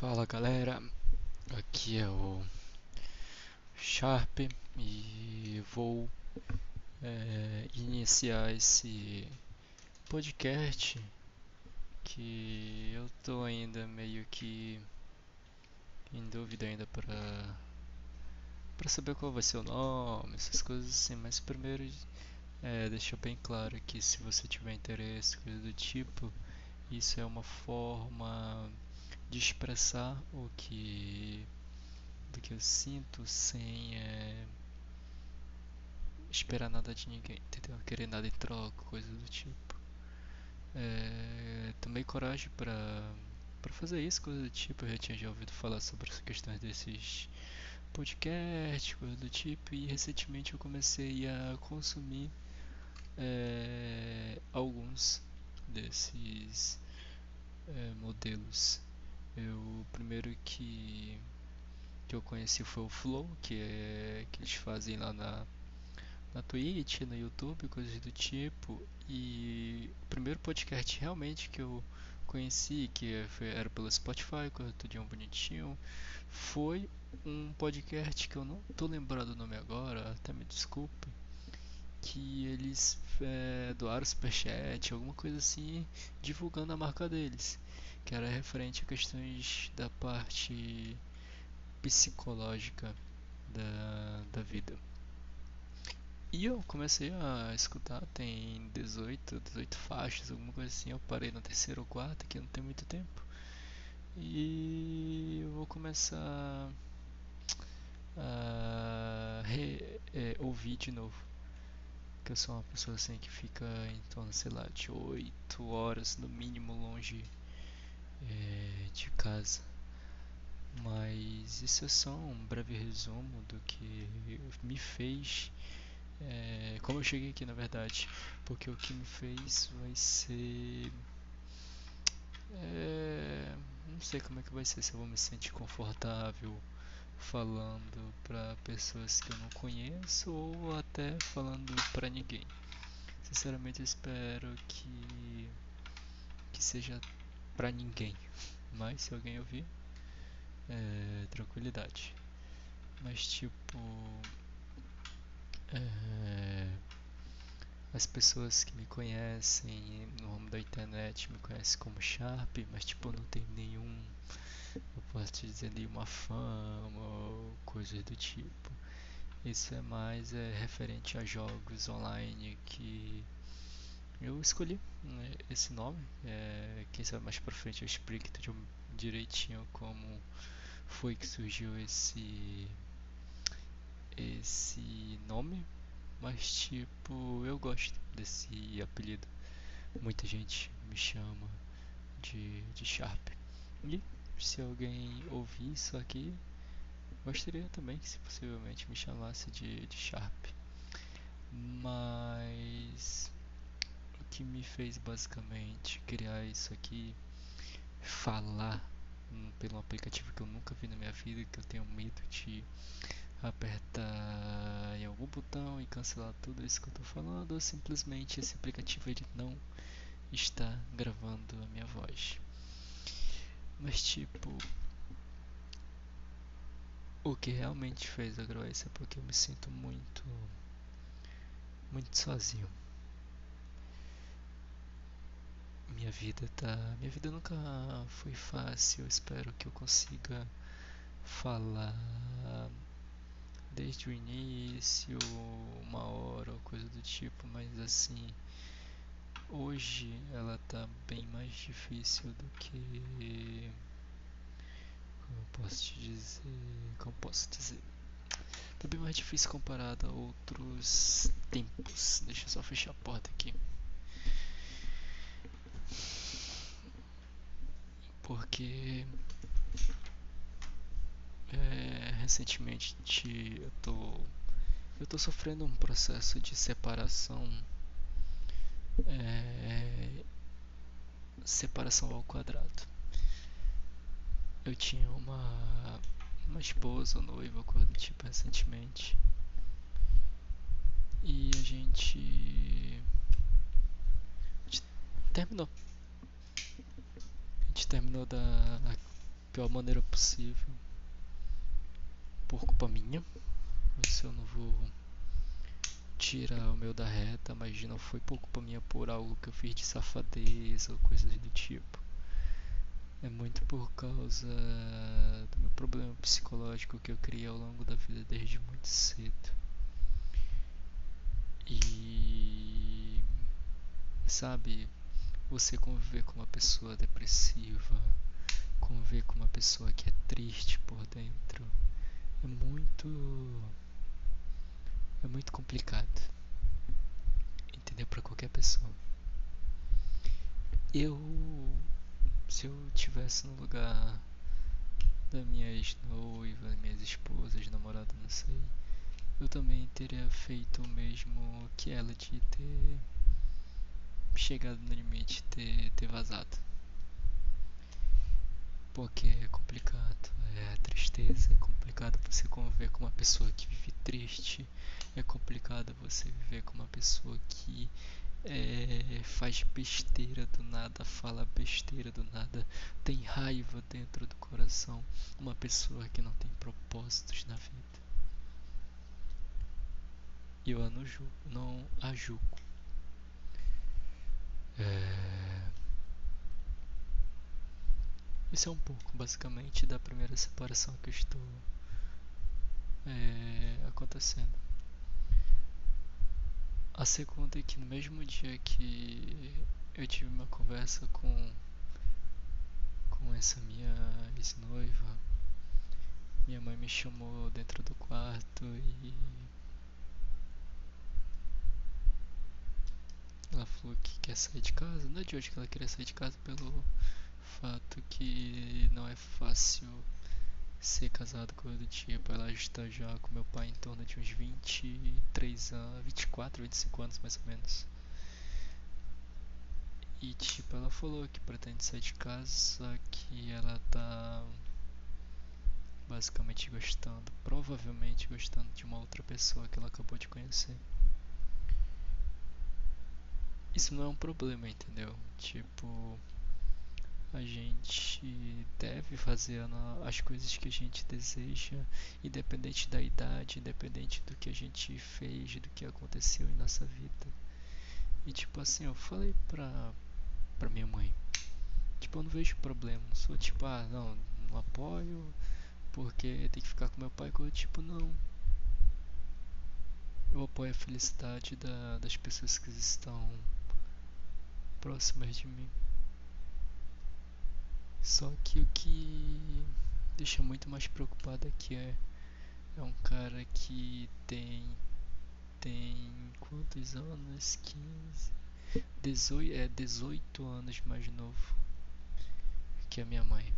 Fala galera, aqui é o Sharp e vou é, iniciar esse podcast que eu tô ainda meio que em dúvida ainda para para saber qual vai ser o nome, essas coisas assim, mas primeiro é, deixa bem claro que se você tiver interesse, coisa do tipo, isso é uma forma de expressar o que do que eu sinto sem é, esperar nada de ninguém, entendeu? Querer nada em troca, coisa do tipo. É, tomei coragem para para fazer isso, coisa do tipo. Eu já tinha já ouvido falar sobre as questões desses podcasts, coisa do tipo, e recentemente eu comecei a consumir é, alguns desses é, modelos eu, o primeiro que, que eu conheci foi o Flow, que é que eles fazem lá na, na Twitch, no YouTube, coisas do tipo. E o primeiro podcast realmente que eu conheci, que foi, era pelo Spotify, tudinho bonitinho, foi um podcast que eu não tô lembrando o nome agora, até me desculpe, que eles é, doaram superchat, alguma coisa assim, divulgando a marca deles que era referente a questões da parte psicológica da, da vida. E eu comecei a escutar, tem 18, 18 faixas, alguma coisa assim. Eu parei na terceira ou quarta, que não tem muito tempo. E eu vou começar a re, é, ouvir de novo. Porque eu sou uma pessoa assim que fica em torno, sei lá, de 8 horas no mínimo longe é, de casa. Mas isso é só um breve resumo do que me fez. É, como eu cheguei aqui na verdade, porque o que me fez vai ser. É, não sei como é que vai ser, se eu vou me sentir confortável falando para pessoas que eu não conheço ou até falando para ninguém. Sinceramente, eu espero que que seja pra ninguém. Mas se alguém ouvir, é, tranquilidade. Mas tipo. É, as pessoas que me conhecem no ramo da internet me conhecem como Sharp, mas tipo não tem nenhum. Eu posso te dizer nenhuma fama ou coisas do tipo. Isso é mais é, referente a jogos online que eu escolhi né, esse nome. É, quem sabe mais pra frente eu explico direitinho como foi que surgiu esse esse nome. Mas tipo, eu gosto desse apelido. Muita gente me chama de, de Sharp. E se alguém ouvir isso aqui, gostaria também que se possivelmente me chamasse de, de Sharp. Mas que me fez basicamente criar isso aqui, falar pelo aplicativo que eu nunca vi na minha vida, que eu tenho medo de apertar em algum botão e cancelar tudo isso que eu tô falando, ou simplesmente esse aplicativo ele não está gravando a minha voz. Mas tipo, o que realmente fez eu gravar isso é porque eu me sinto muito muito sozinho. Minha vida tá. Minha vida nunca foi fácil. Eu espero que eu consiga falar desde o início, uma hora ou coisa do tipo, mas assim. Hoje ela tá bem mais difícil do que. Como posso te dizer? Como posso dizer? Tá bem mais difícil comparado a outros tempos. Deixa eu só fechar a porta aqui. Porque é, recentemente eu tô eu tô sofrendo um processo de separação é, separação ao quadrado. Eu tinha uma uma esposa noiva coisa do tipo recentemente. E a gente, a gente terminou gente terminou da pior maneira possível. Por culpa minha. Isso eu não vou tirar o meu da reta, mas não foi por culpa minha por algo que eu fiz de safadeza ou coisas do tipo. É muito por causa do meu problema psicológico que eu criei ao longo da vida desde muito cedo. E sabe, você conviver com uma pessoa depressiva, conviver com uma pessoa que é triste por dentro, é muito é muito complicado. Entendeu para qualquer pessoa. Eu se eu tivesse no lugar da minha ex-noiva, minhas esposas, namorada, não sei, eu também teria feito o mesmo que ela de ter chegado no limite, ter, ter vazado. Porque é complicado, é tristeza, é complicado você conviver com uma pessoa que vive triste, é complicado você viver com uma pessoa que é, faz besteira do nada, fala besteira do nada, tem raiva dentro do coração, uma pessoa que não tem propósitos na vida. Eu não, não a julgo. É... Isso é um pouco, basicamente, da primeira separação que estou é, acontecendo. A segunda é que no mesmo dia que eu tive uma conversa com, com essa minha ex-noiva, minha mãe me chamou dentro do quarto e ela falou que quer sair de casa. Não é de hoje que ela queria sair de casa pelo fato que não é fácil ser casado com do tipo. Ela está já com meu pai em torno de uns 23 anos, 24, 25 anos mais ou menos. E tipo, ela falou que pretende sair de casa, só que ela tá basicamente gostando, provavelmente gostando de uma outra pessoa que ela acabou de conhecer. Isso não é um problema, entendeu? Tipo, a gente deve fazer as coisas que a gente deseja, independente da idade, independente do que a gente fez, do que aconteceu em nossa vida. E tipo assim, eu falei pra, pra minha mãe, tipo, eu não vejo problema, sou tipo, ah, não, não apoio, porque tem que ficar com meu pai, eu tipo, não. Eu apoio a felicidade da, das pessoas que estão próximas de mim. Só que o que deixa muito mais preocupado aqui é, é um cara que tem tem quantos anos? 15 18, é 18 anos mais novo que a minha mãe.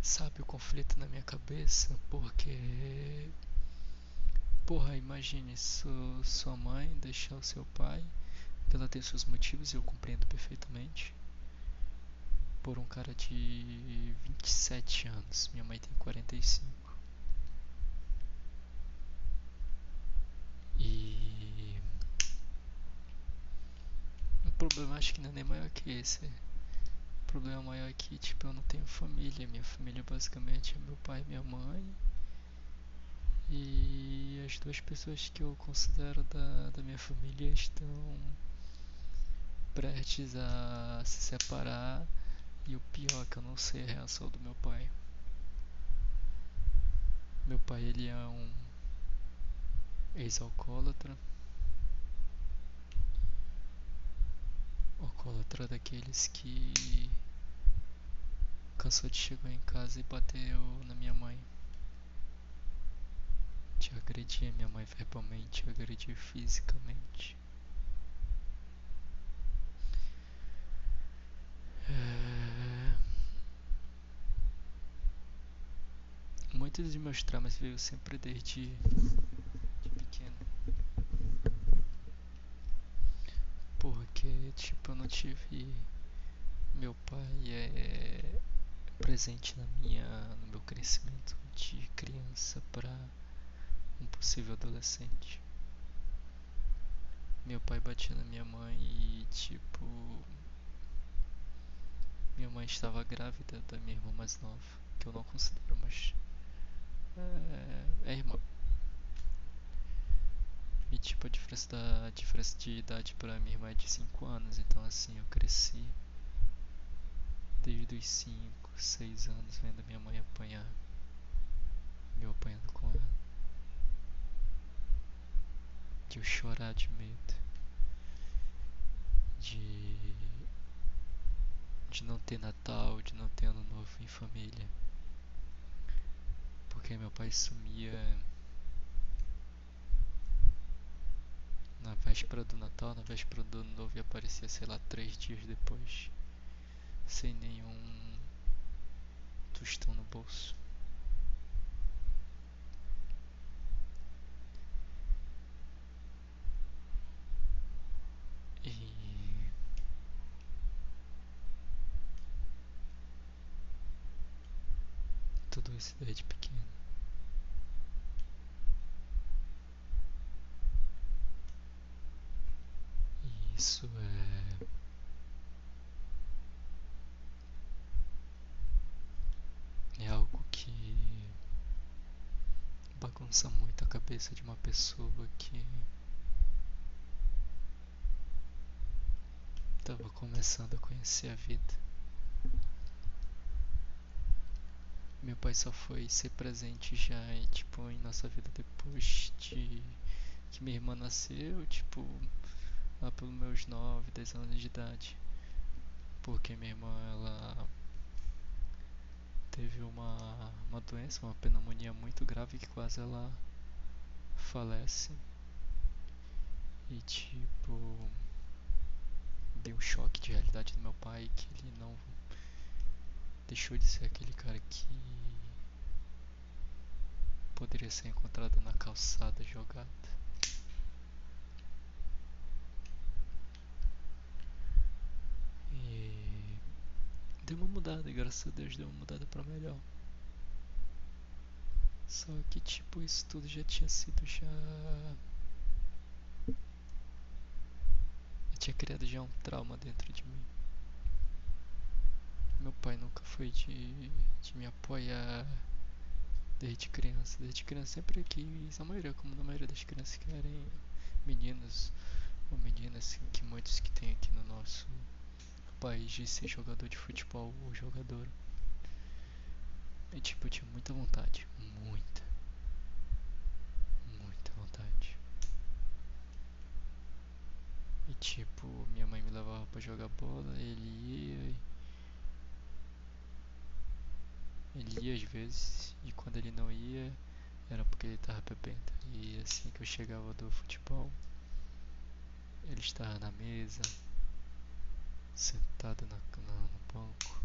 Sabe o conflito na minha cabeça? Porque Porra, imagine sua, sua mãe deixar o seu pai ela tem seus motivos e eu compreendo perfeitamente. Por um cara de 27 anos. Minha mãe tem 45. E. O problema acho que não é nem maior que esse. O problema maior é que, tipo, eu não tenho família. Minha família basicamente é meu pai e minha mãe. E as duas pessoas que eu considero da, da minha família estão prestes a se separar e o pior é que eu não sei a reação do meu pai. Meu pai ele é um ex-alcoólatra. Alcoólatra daqueles que cansou de chegar em casa e bateu na minha mãe. Te agredia minha mãe verbalmente, agredia fisicamente. É... Muito de meus traumas veio sempre desde de pequeno. Porque, tipo, eu não tive. Meu pai é presente na minha, no meu crescimento de criança para um possível adolescente. Meu pai batia na minha mãe e, tipo, mãe estava grávida da minha irmã mais nova, que eu não considero, mas é, é irmã. E tipo, a diferença, da, a diferença de idade pra minha irmã é de 5 anos, então assim, eu cresci desde os 5, 6 anos vendo minha mãe apanhar. Eu apanhando com ela. De eu chorar de medo. De. De não ter Natal, de não ter Ano Novo em família. Porque meu pai sumia na véspera do Natal, na véspera do Ano Novo e aparecia, sei lá, três dias depois, sem nenhum tostão no bolso. E tudo isso desde pequeno. E isso é é algo que bagunça muito a cabeça de uma pessoa que estava começando a conhecer a vida. Meu pai só foi ser presente já tipo em nossa vida depois de que minha irmã nasceu, tipo lá pelos meus 9, 10 anos de idade. Porque minha irmã ela teve uma, uma doença, uma pneumonia muito grave que quase ela falece. E tipo deu um choque de realidade no meu pai que ele não deixou de ser aquele cara que poderia ser encontrado na calçada jogado. E deu uma mudada, graças a Deus deu uma mudada para melhor. Só que tipo, isso tudo já tinha sido já. Eu tinha criado já um trauma dentro de mim. Meu pai nunca foi de, de me apoiar desde criança. Desde criança sempre quis, a maioria, como na maioria das crianças querem meninos ou meninas que muitos que tem aqui no nosso país de ser jogador de futebol ou jogador. E tipo, eu tinha muita vontade, muita, muita vontade. E tipo, minha mãe me levava pra jogar bola, ele ia e ele ia às vezes e quando ele não ia era porque ele estava bebendo. E assim que eu chegava do futebol, ele estava na mesa, sentado na, na, no banco,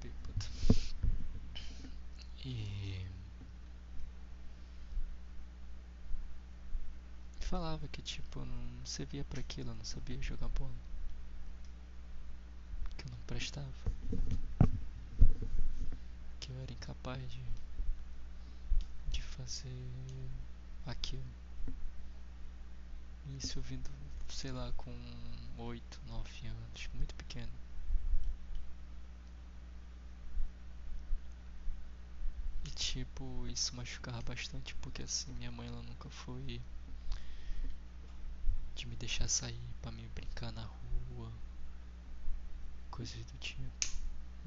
bêbado. E falava que tipo não servia para aquilo, não sabia jogar bola, que eu não prestava, que eu era incapaz de, de fazer aquilo. Isso vindo, sei lá, com 8, 9 anos, muito pequeno. E tipo, isso machucava bastante porque assim minha mãe ela nunca foi de me deixar sair pra me brincar na rua, coisas do tipo.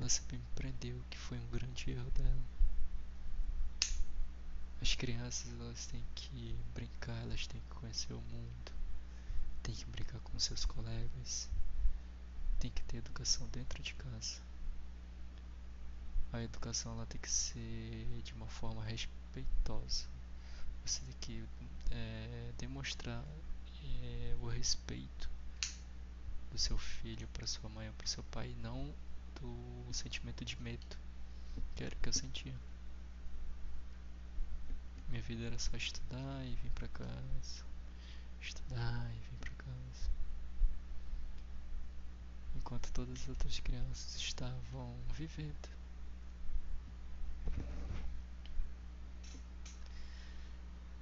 Sempre me prendeu, que foi um grande erro dela. As crianças elas têm que brincar, elas têm que conhecer o mundo, têm que brincar com seus colegas, têm que ter educação dentro de casa. A educação ela tem que ser de uma forma respeitosa. Você tem que é, demonstrar é, o respeito do seu filho para sua mãe ou para seu pai, não do sentimento de medo que era o que eu sentia. Minha vida era só estudar e vir pra casa. Estudar e vir pra casa. Enquanto todas as outras crianças estavam vivendo.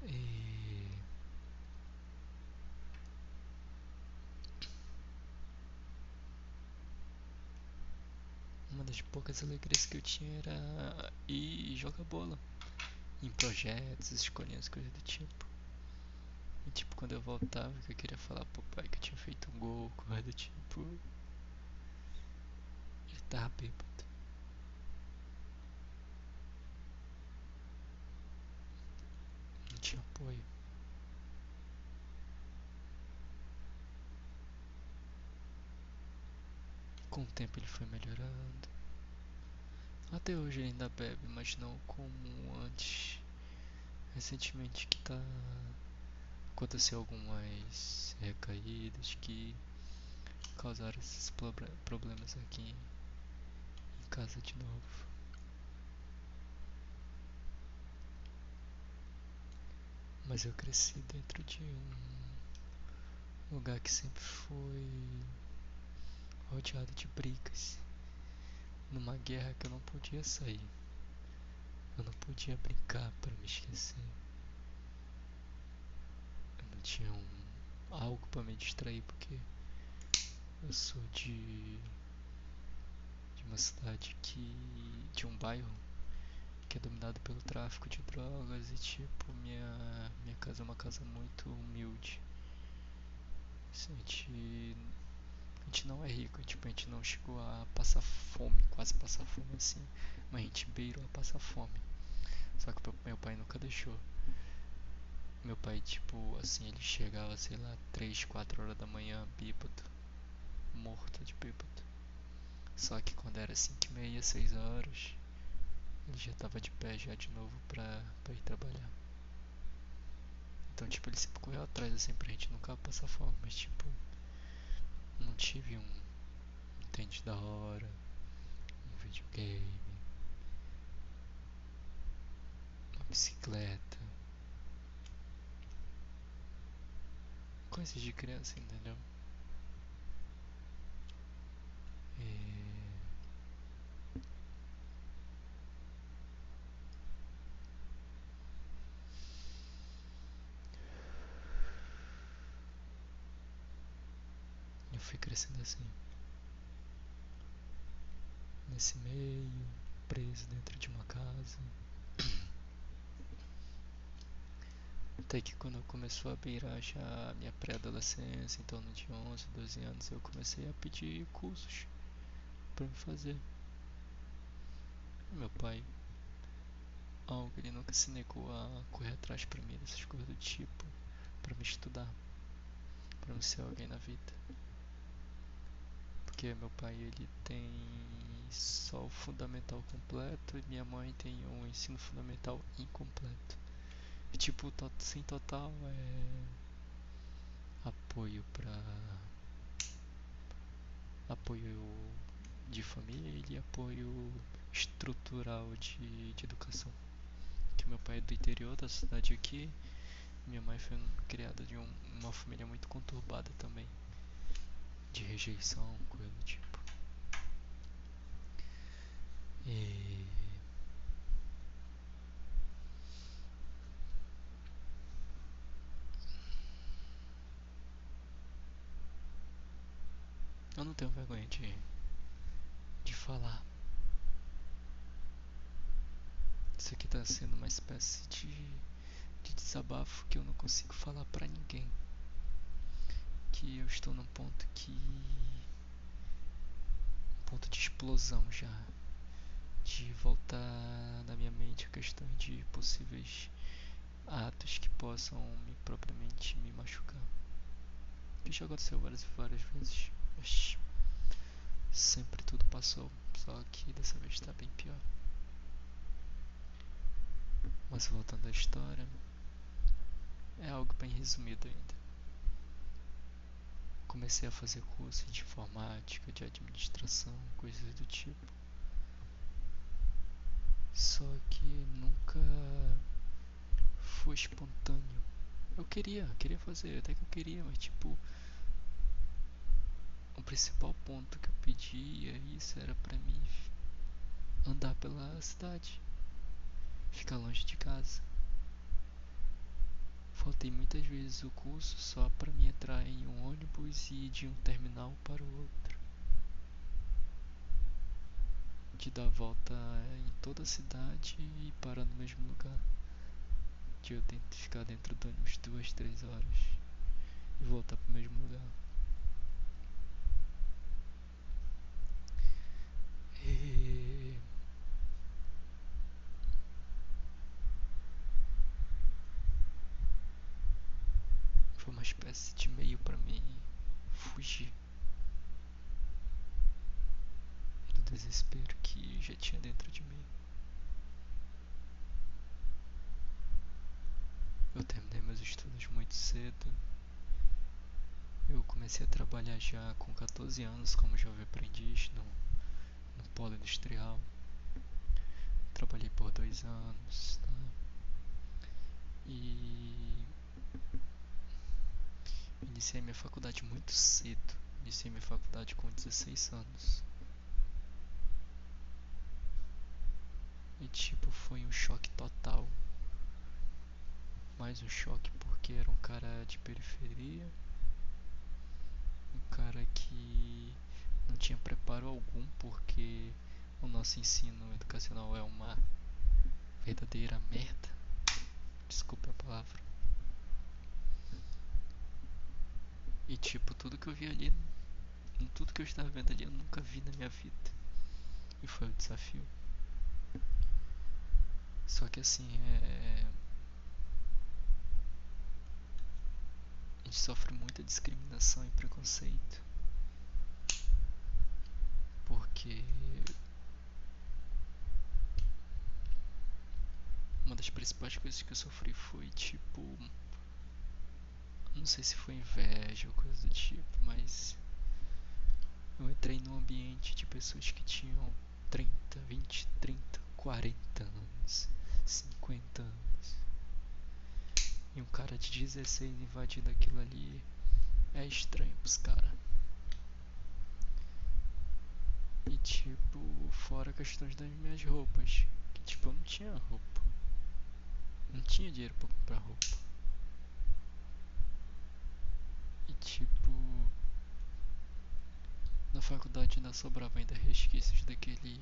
E uma das poucas alegrias que eu tinha era ir jogar bola em projetos, escolhendo as coisas do tipo. E tipo, quando eu voltava, que eu queria falar pro pai que eu tinha feito um gol, coisa do tipo. Ele tava bêbado. Não tinha apoio. Com o tempo ele foi melhorando. Até hoje ele ainda bebe, mas não como antes. Recentemente que tá aconteceu algumas recaídas que causaram esses problemas aqui em casa de novo. Mas eu cresci dentro de um lugar que sempre foi rodeado de brigas. Numa guerra que eu não podia sair. Eu não podia brincar para me esquecer. Eu não tinha um, algo para me distrair porque eu sou de de uma cidade que de um bairro que é dominado pelo tráfico de drogas e tipo minha minha casa é uma casa muito humilde. Assim, a gente não é rico, tipo, a gente não chegou a passar fome, quase passar fome assim, mas a gente beirou a passar fome. Só que meu pai nunca deixou. Meu pai, tipo, assim, ele chegava, sei lá, 3, 4 horas da manhã, bêbado, morto de bêbado. Só que quando era 5 e meia, 6 horas, ele já tava de pé já de novo pra, pra ir trabalhar. Então, tipo, ele sempre correu atrás, assim, pra gente nunca passar fome, mas, tipo, não tive um entende da hora, um videogame, uma bicicleta, coisas de criança, entendeu? Crescendo assim nesse meio, preso dentro de uma casa. Até que quando começou a beirar já a minha pré-adolescência, em torno de 11, 12 anos, eu comecei a pedir cursos para me fazer. Meu pai, algo ele nunca se negou a correr atrás para mim dessas coisas do tipo, para me estudar, para me ser alguém na vida. Porque meu pai ele tem só o fundamental completo e minha mãe tem um ensino fundamental incompleto. E, tipo, sem total é apoio para apoio de família e apoio estrutural de, de educação. Que meu pai é do interior da cidade aqui, minha mãe foi criada de um, uma família muito conturbada também, de rejeição, coisa do tipo. E eu não tenho vergonha de, de falar. Isso aqui tá sendo uma espécie de, de desabafo que eu não consigo falar pra ninguém. Que eu estou num ponto que. Um ponto de explosão já de voltar na minha mente a questão de possíveis atos que possam me propriamente me machucar. Isso já aconteceu várias várias vezes, mas sempre tudo passou, só que dessa vez está bem pior. Mas voltando à história, é algo bem resumido ainda. Comecei a fazer curso de informática, de administração, coisas do tipo. Só que nunca foi espontâneo. Eu queria, queria fazer, até que eu queria, mas tipo. O principal ponto que eu pedia isso era pra mim andar pela cidade, ficar longe de casa. Faltei muitas vezes o curso só para me entrar em um ônibus e ir de um terminal para o outro. de dar volta em toda a cidade e parar no mesmo lugar. De eu tento ficar dentro do ônibus duas, três horas e voltar pro mesmo lugar. E... Foi uma espécie de meio para mim fugir do desespero que já tinha dentro de mim. Eu terminei meus estudos muito cedo. Eu comecei a trabalhar já com 14 anos como jovem aprendiz no, no polo industrial. Trabalhei por dois anos. Tá? E iniciei minha faculdade muito cedo. Iniciei minha faculdade com 16 anos. E tipo, foi um choque total mais um choque porque era um cara de periferia, um cara que não tinha preparo algum porque o nosso ensino educacional é uma verdadeira merda. Desculpe a palavra. E tipo, tudo que eu vi ali, tudo que eu estava vendo ali, eu nunca vi na minha vida. E foi o desafio. Só que assim, é gente sofre muita discriminação e preconceito. Porque uma das principais coisas que eu sofri foi tipo. Não sei se foi inveja ou coisa do tipo, mas eu entrei num ambiente de pessoas que tinham 30, 20, 30, 40 anos, 50 anos. E um cara de 16 invadindo aquilo ali é estranho pros caras. E tipo, fora questões das minhas roupas. Que tipo, eu não tinha roupa. Não tinha dinheiro pra comprar roupa. E tipo. Na faculdade ainda sobrava ainda resquícios daquele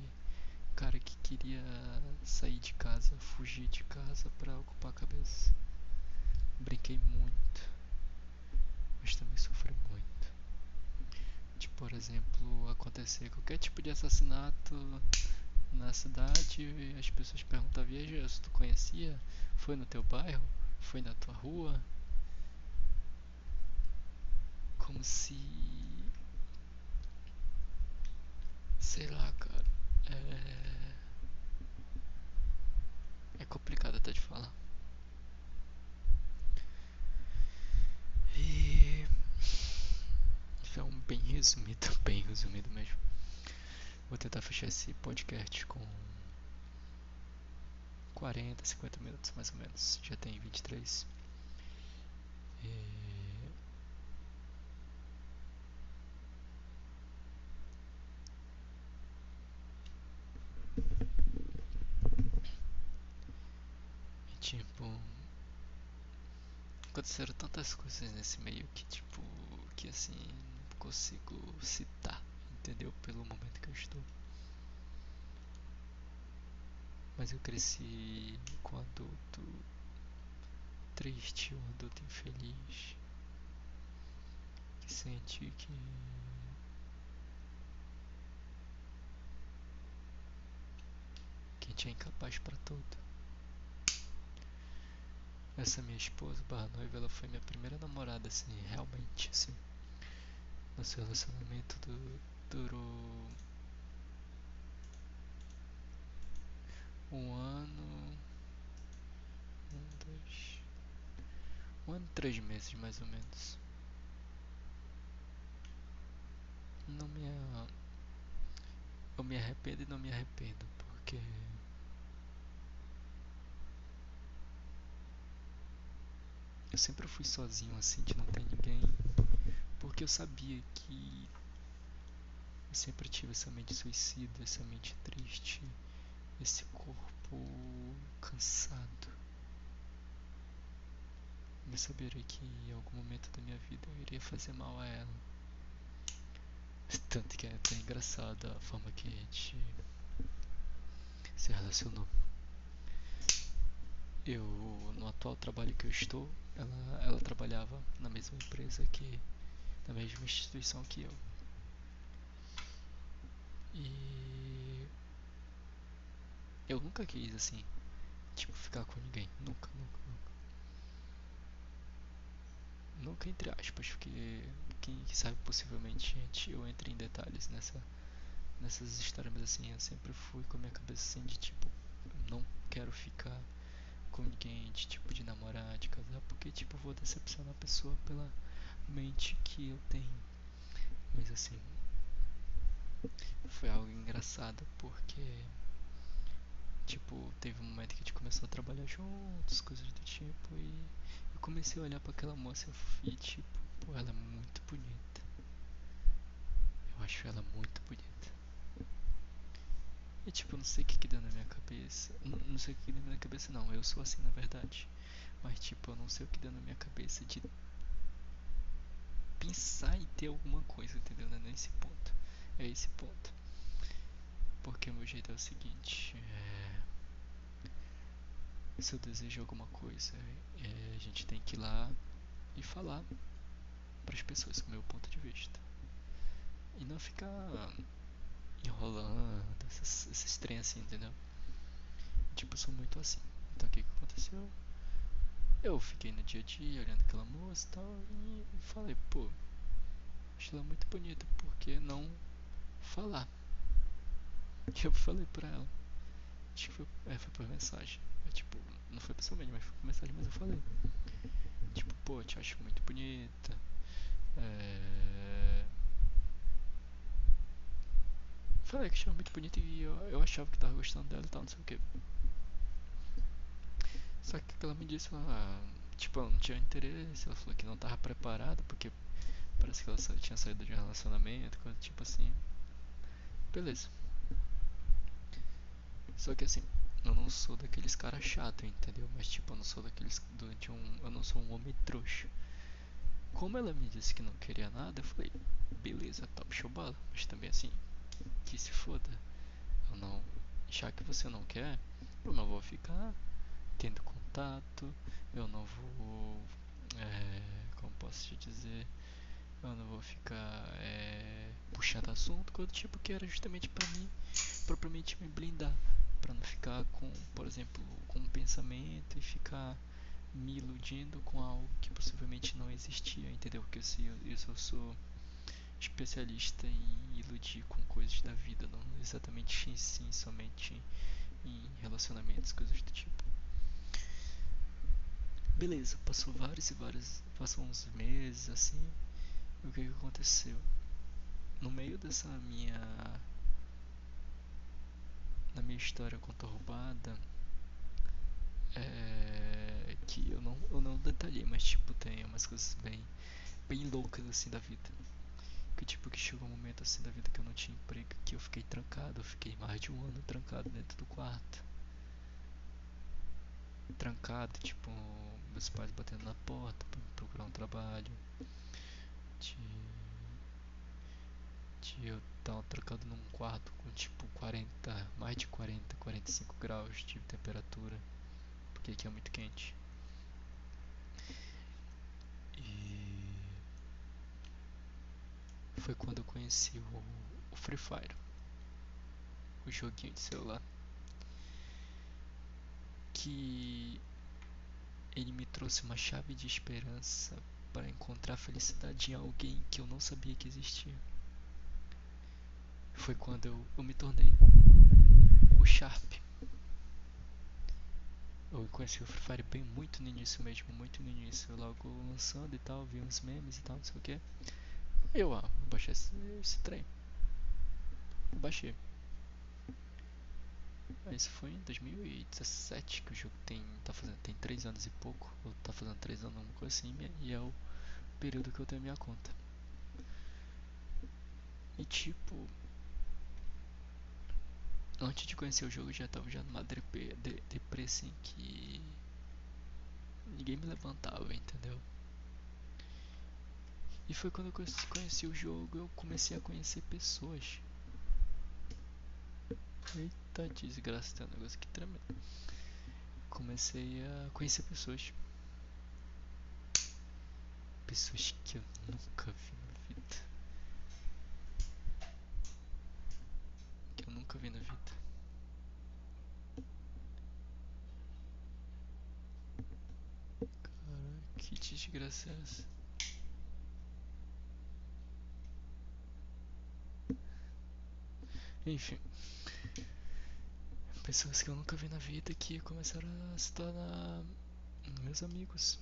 cara que queria sair de casa, fugir de casa pra ocupar a cabeça. Brinquei muito, mas também sofri muito. De, por exemplo, acontecer qualquer tipo de assassinato na cidade e as pessoas perguntavam, viaja, se tu conhecia? Foi no teu bairro? Foi na tua rua? Como se. Sei lá, cara. É. É complicado até de falar. E é um bem resumido, bem resumido mesmo. Vou tentar fechar esse podcast com 40, 50 minutos mais ou menos. Já tem 23. E... e tipo aconteceram tantas coisas nesse meio que tipo que assim não consigo citar, entendeu? Pelo momento que eu estou. Mas eu cresci com um adulto triste, um adulto infeliz, que sente que que a gente é incapaz para tudo. Essa minha esposa, barra noiva, ela foi minha primeira namorada, assim, realmente, assim. Nosso relacionamento du durou um ano, um, dois, um ano e três meses, mais ou menos. Não me, eu me arrependo e não me arrependo, porque Eu sempre fui sozinho assim, de não ter ninguém, porque eu sabia que eu sempre tive essa mente suicida, essa mente triste, esse corpo cansado. Mas saberia que em algum momento da minha vida eu iria fazer mal a ela. Tanto que é até engraçado a forma que a gente se relacionou. Eu, no atual trabalho que eu estou, ela, ela trabalhava na mesma empresa que, na mesma instituição que eu. E eu nunca quis assim, tipo, ficar com ninguém. Nunca, nunca, nunca. Nunca entre aspas, porque quem sabe possivelmente gente, eu entre em detalhes nessa nessas histórias, mas assim, eu sempre fui com a minha cabeça assim de tipo, não quero ficar com ninguém de tipo de namorar, de casar, porque tipo, vou decepcionar a pessoa pela mente que eu tenho. Mas assim, foi algo engraçado porque tipo, teve um momento que a gente começou a trabalhar juntos, coisas do tipo, e eu comecei a olhar para aquela moça e tipo, pô, ela é muito bonita. Eu acho ela muito bonita. E tipo, não sei o que que deu na minha cabeça. Não, não sei o que, deu na minha cabeça não, eu sou assim na verdade. Mas tipo, eu não sei o que deu na minha cabeça de pensar em ter alguma coisa, entendeu? Não é nesse ponto. É esse ponto. Porque o meu jeito é o seguinte, é... se eu desejo alguma coisa, é... a gente tem que ir lá e falar para as pessoas o meu ponto de vista. E não ficar enrolando, esses, esses trem assim, entendeu? Tipo, eu sou muito assim. Então o que, que aconteceu? Eu fiquei no dia a dia olhando aquela moça e tal e falei, pô, acho ela muito bonita, por que não falar? E eu falei pra ela. Acho que foi, é, foi por mensagem. É, tipo, não foi pessoalmente, mas foi por mensagem, mas eu falei. Tipo, pô, te acho muito bonita. É Falei que achava muito bonita e eu, eu achava que tava gostando dela e tal, não sei o que. Só que ela me disse, ela, tipo, ela não tinha interesse, ela falou que não tava preparada, porque parece que ela tinha saído de um relacionamento, coisa tipo assim. Beleza. Só que assim, eu não sou daqueles caras chato, entendeu? Mas tipo, eu não sou daqueles de um, eu não sou um homem trouxa. Como ela me disse que não queria nada, eu falei, beleza, top show bala. Mas também assim, que se foda. Eu não. Já que você não quer, eu não vou ficar tendo contato, eu não vou. É, como posso te dizer? Eu não vou ficar é, puxando assunto, coisa do tipo que era justamente para mim, propriamente me blindar. para não ficar com, por exemplo, com um pensamento e ficar me iludindo com algo que possivelmente não existia, entendeu? Porque se eu, eu, eu sou especialista em iludir com coisas da vida, não exatamente em sim, somente em relacionamentos, coisas do tipo. Beleza, passou vários e vários, passou uns meses assim. E o que, aconteceu? No meio dessa minha na minha história conturbada é, que eu não, eu não detalhei, mas tipo tem umas coisas bem bem loucas assim da vida que tipo que chegou um momento assim da vida que eu não tinha emprego, que eu fiquei trancado, eu fiquei mais de um ano trancado dentro do quarto. Trancado, tipo, meus pais batendo na porta pra procurar um trabalho. De, de eu estar trancado num quarto com tipo 40, mais de 40, 45 graus de temperatura, porque aqui é muito quente. Foi quando eu conheci o, o Free Fire, o joguinho de celular, que ele me trouxe uma chave de esperança para encontrar felicidade em alguém que eu não sabia que existia. Foi quando eu, eu me tornei o Sharp. Eu conheci o Free Fire bem muito no início mesmo, muito no início, logo lançando e tal, vi uns memes e tal, não sei o que. Eu, ah, baixei esse, esse trem. Baixei. Isso foi em 2017 que o jogo tem, tá fazendo, tem 3 anos e pouco, ou tá fazendo 3 anos, uma coisa assim, e é o período que eu tenho minha conta. E tipo, antes de conhecer o jogo já tava já numa deprê, de, deprê assim que ninguém me levantava, entendeu? E foi quando eu conheci o jogo, eu comecei a conhecer pessoas. Eita desgraça, tem um negócio aqui tremendo. Comecei a conhecer pessoas. Pessoas que eu nunca vi na vida. Que eu nunca vi na vida. Cara, que desgraça é essa? Enfim. Pessoas que eu nunca vi na vida que começaram a se tornar meus amigos.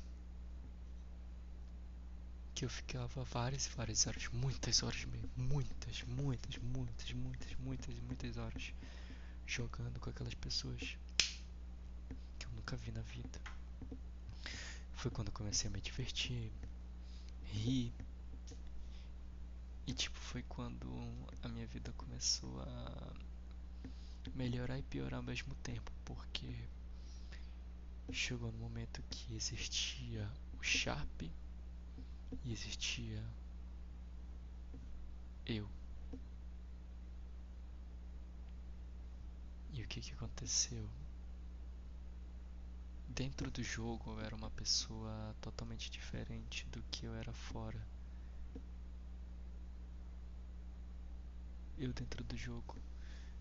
Que eu ficava várias e várias horas, muitas horas mesmo, muitas, muitas, muitas, muitas, muitas e muitas horas jogando com aquelas pessoas que eu nunca vi na vida. Foi quando eu comecei a me divertir, rir. E tipo, foi quando a minha vida começou a melhorar e piorar ao mesmo tempo, porque chegou no momento que existia o Sharp e existia eu. E o que que aconteceu? Dentro do jogo eu era uma pessoa totalmente diferente do que eu era fora. Eu dentro do jogo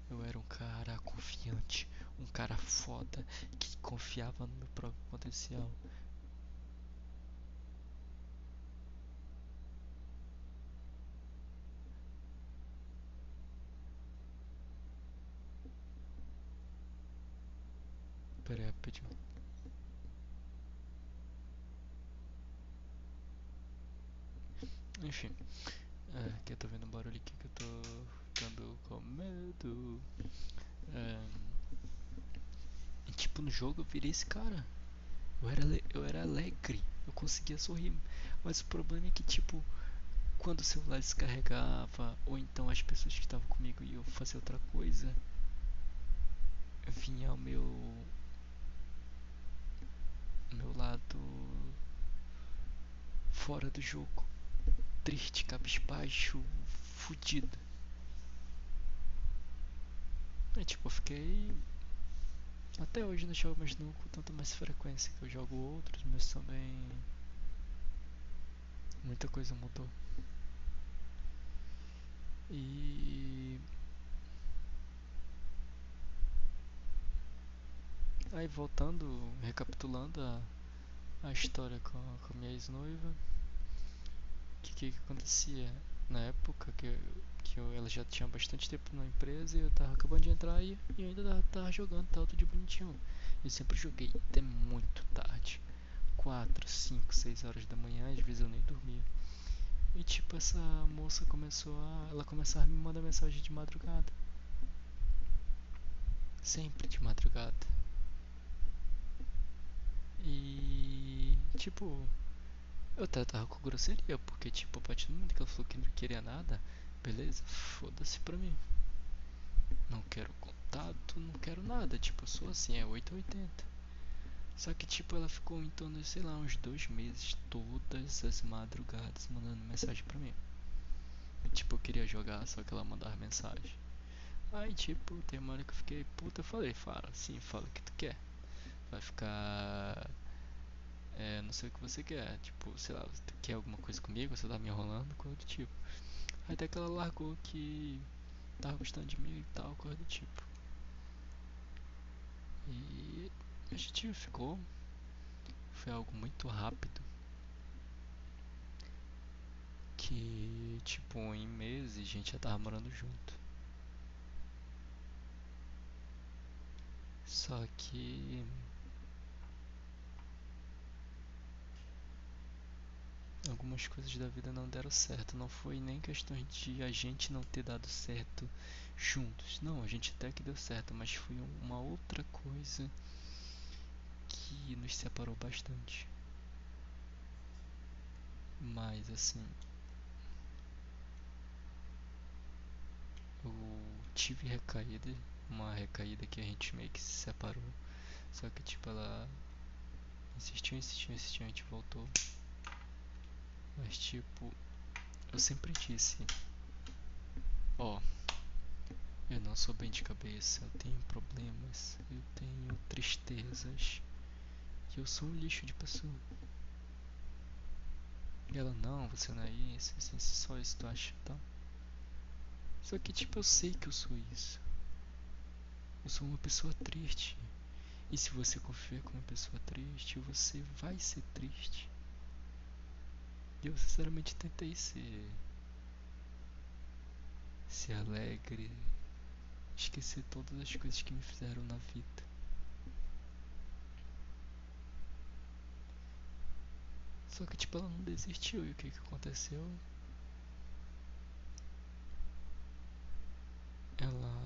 eu era um cara confiante, um cara foda que confiava no meu próprio potencial. Pera aí. Enfim, é, que eu tô vendo um barulho aqui que eu tô ficando com medo. É, tipo, no jogo eu virei esse cara. Eu era, eu era alegre, eu conseguia sorrir. Mas o problema é que, tipo, quando o celular descarregava, ou então as pessoas que estavam comigo iam fazer outra coisa, vinha o meu. meu lado. fora do jogo. Triste, cabisbaixo, fudido. E tipo, eu fiquei. Até hoje não jogo mais nu com tanta mais frequência que eu jogo outros, mas também. Muita coisa mudou. E. Aí voltando, recapitulando a, a história com, com a minha ex-noiva, o que, que que acontecia? Na época que, que eu- ela já tinha bastante tempo na empresa e eu tava acabando de entrar e, e ainda tava, tava jogando, tava tudo de bonitinho. Eu sempre joguei até muito tarde. 4, 5, 6 horas da manhã, às vezes eu nem dormia. E tipo, essa moça começou a. Ela começava a me mandar mensagem de madrugada. Sempre de madrugada. E. Tipo. Eu tava com grosseria, porque tipo, a partir do momento que ela falou que não queria nada, beleza, foda-se pra mim. Não quero contato, não quero nada. Tipo, eu sou assim, é 880. Só que tipo, ela ficou em torno de, sei lá, uns dois meses, todas as madrugadas, mandando mensagem pra mim. Tipo, eu queria jogar, só que ela mandava mensagem. Aí, tipo, tem uma hora que eu fiquei puta, eu falei, fala, sim, fala o que tu quer. Vai ficar. É, não sei o que você quer. Tipo, sei lá, tu quer alguma coisa comigo? Você tá me enrolando? Coisa do tipo. Até que ela largou que tava gostando de mim e tal, coisa do tipo. E a gente ficou. Foi algo muito rápido. Que, tipo, em meses a gente já tava morando junto. Só que. Algumas coisas da vida não deram certo. Não foi nem questão de a gente não ter dado certo juntos. Não, a gente até que deu certo, mas foi uma outra coisa que nos separou bastante. Mas assim, eu tive recaída, uma recaída que a gente meio que se separou. Só que tipo ela insistiu, insistiu, insistiu, a gente voltou. Mas tipo, eu sempre disse, ó, Eu não sou bem de cabeça, eu tenho problemas, eu tenho tristezas. Eu sou um lixo de pessoa. E ela, não, você não é isso, isso só isso tu acha, tá? Só que, tipo, eu sei que eu sou isso. Eu sou uma pessoa triste. E se você confiar com uma pessoa triste, você vai ser triste. Eu sinceramente tentei ser. ser alegre. Esquecer todas as coisas que me fizeram na vida. Só que tipo ela não desistiu e o que que aconteceu? Ela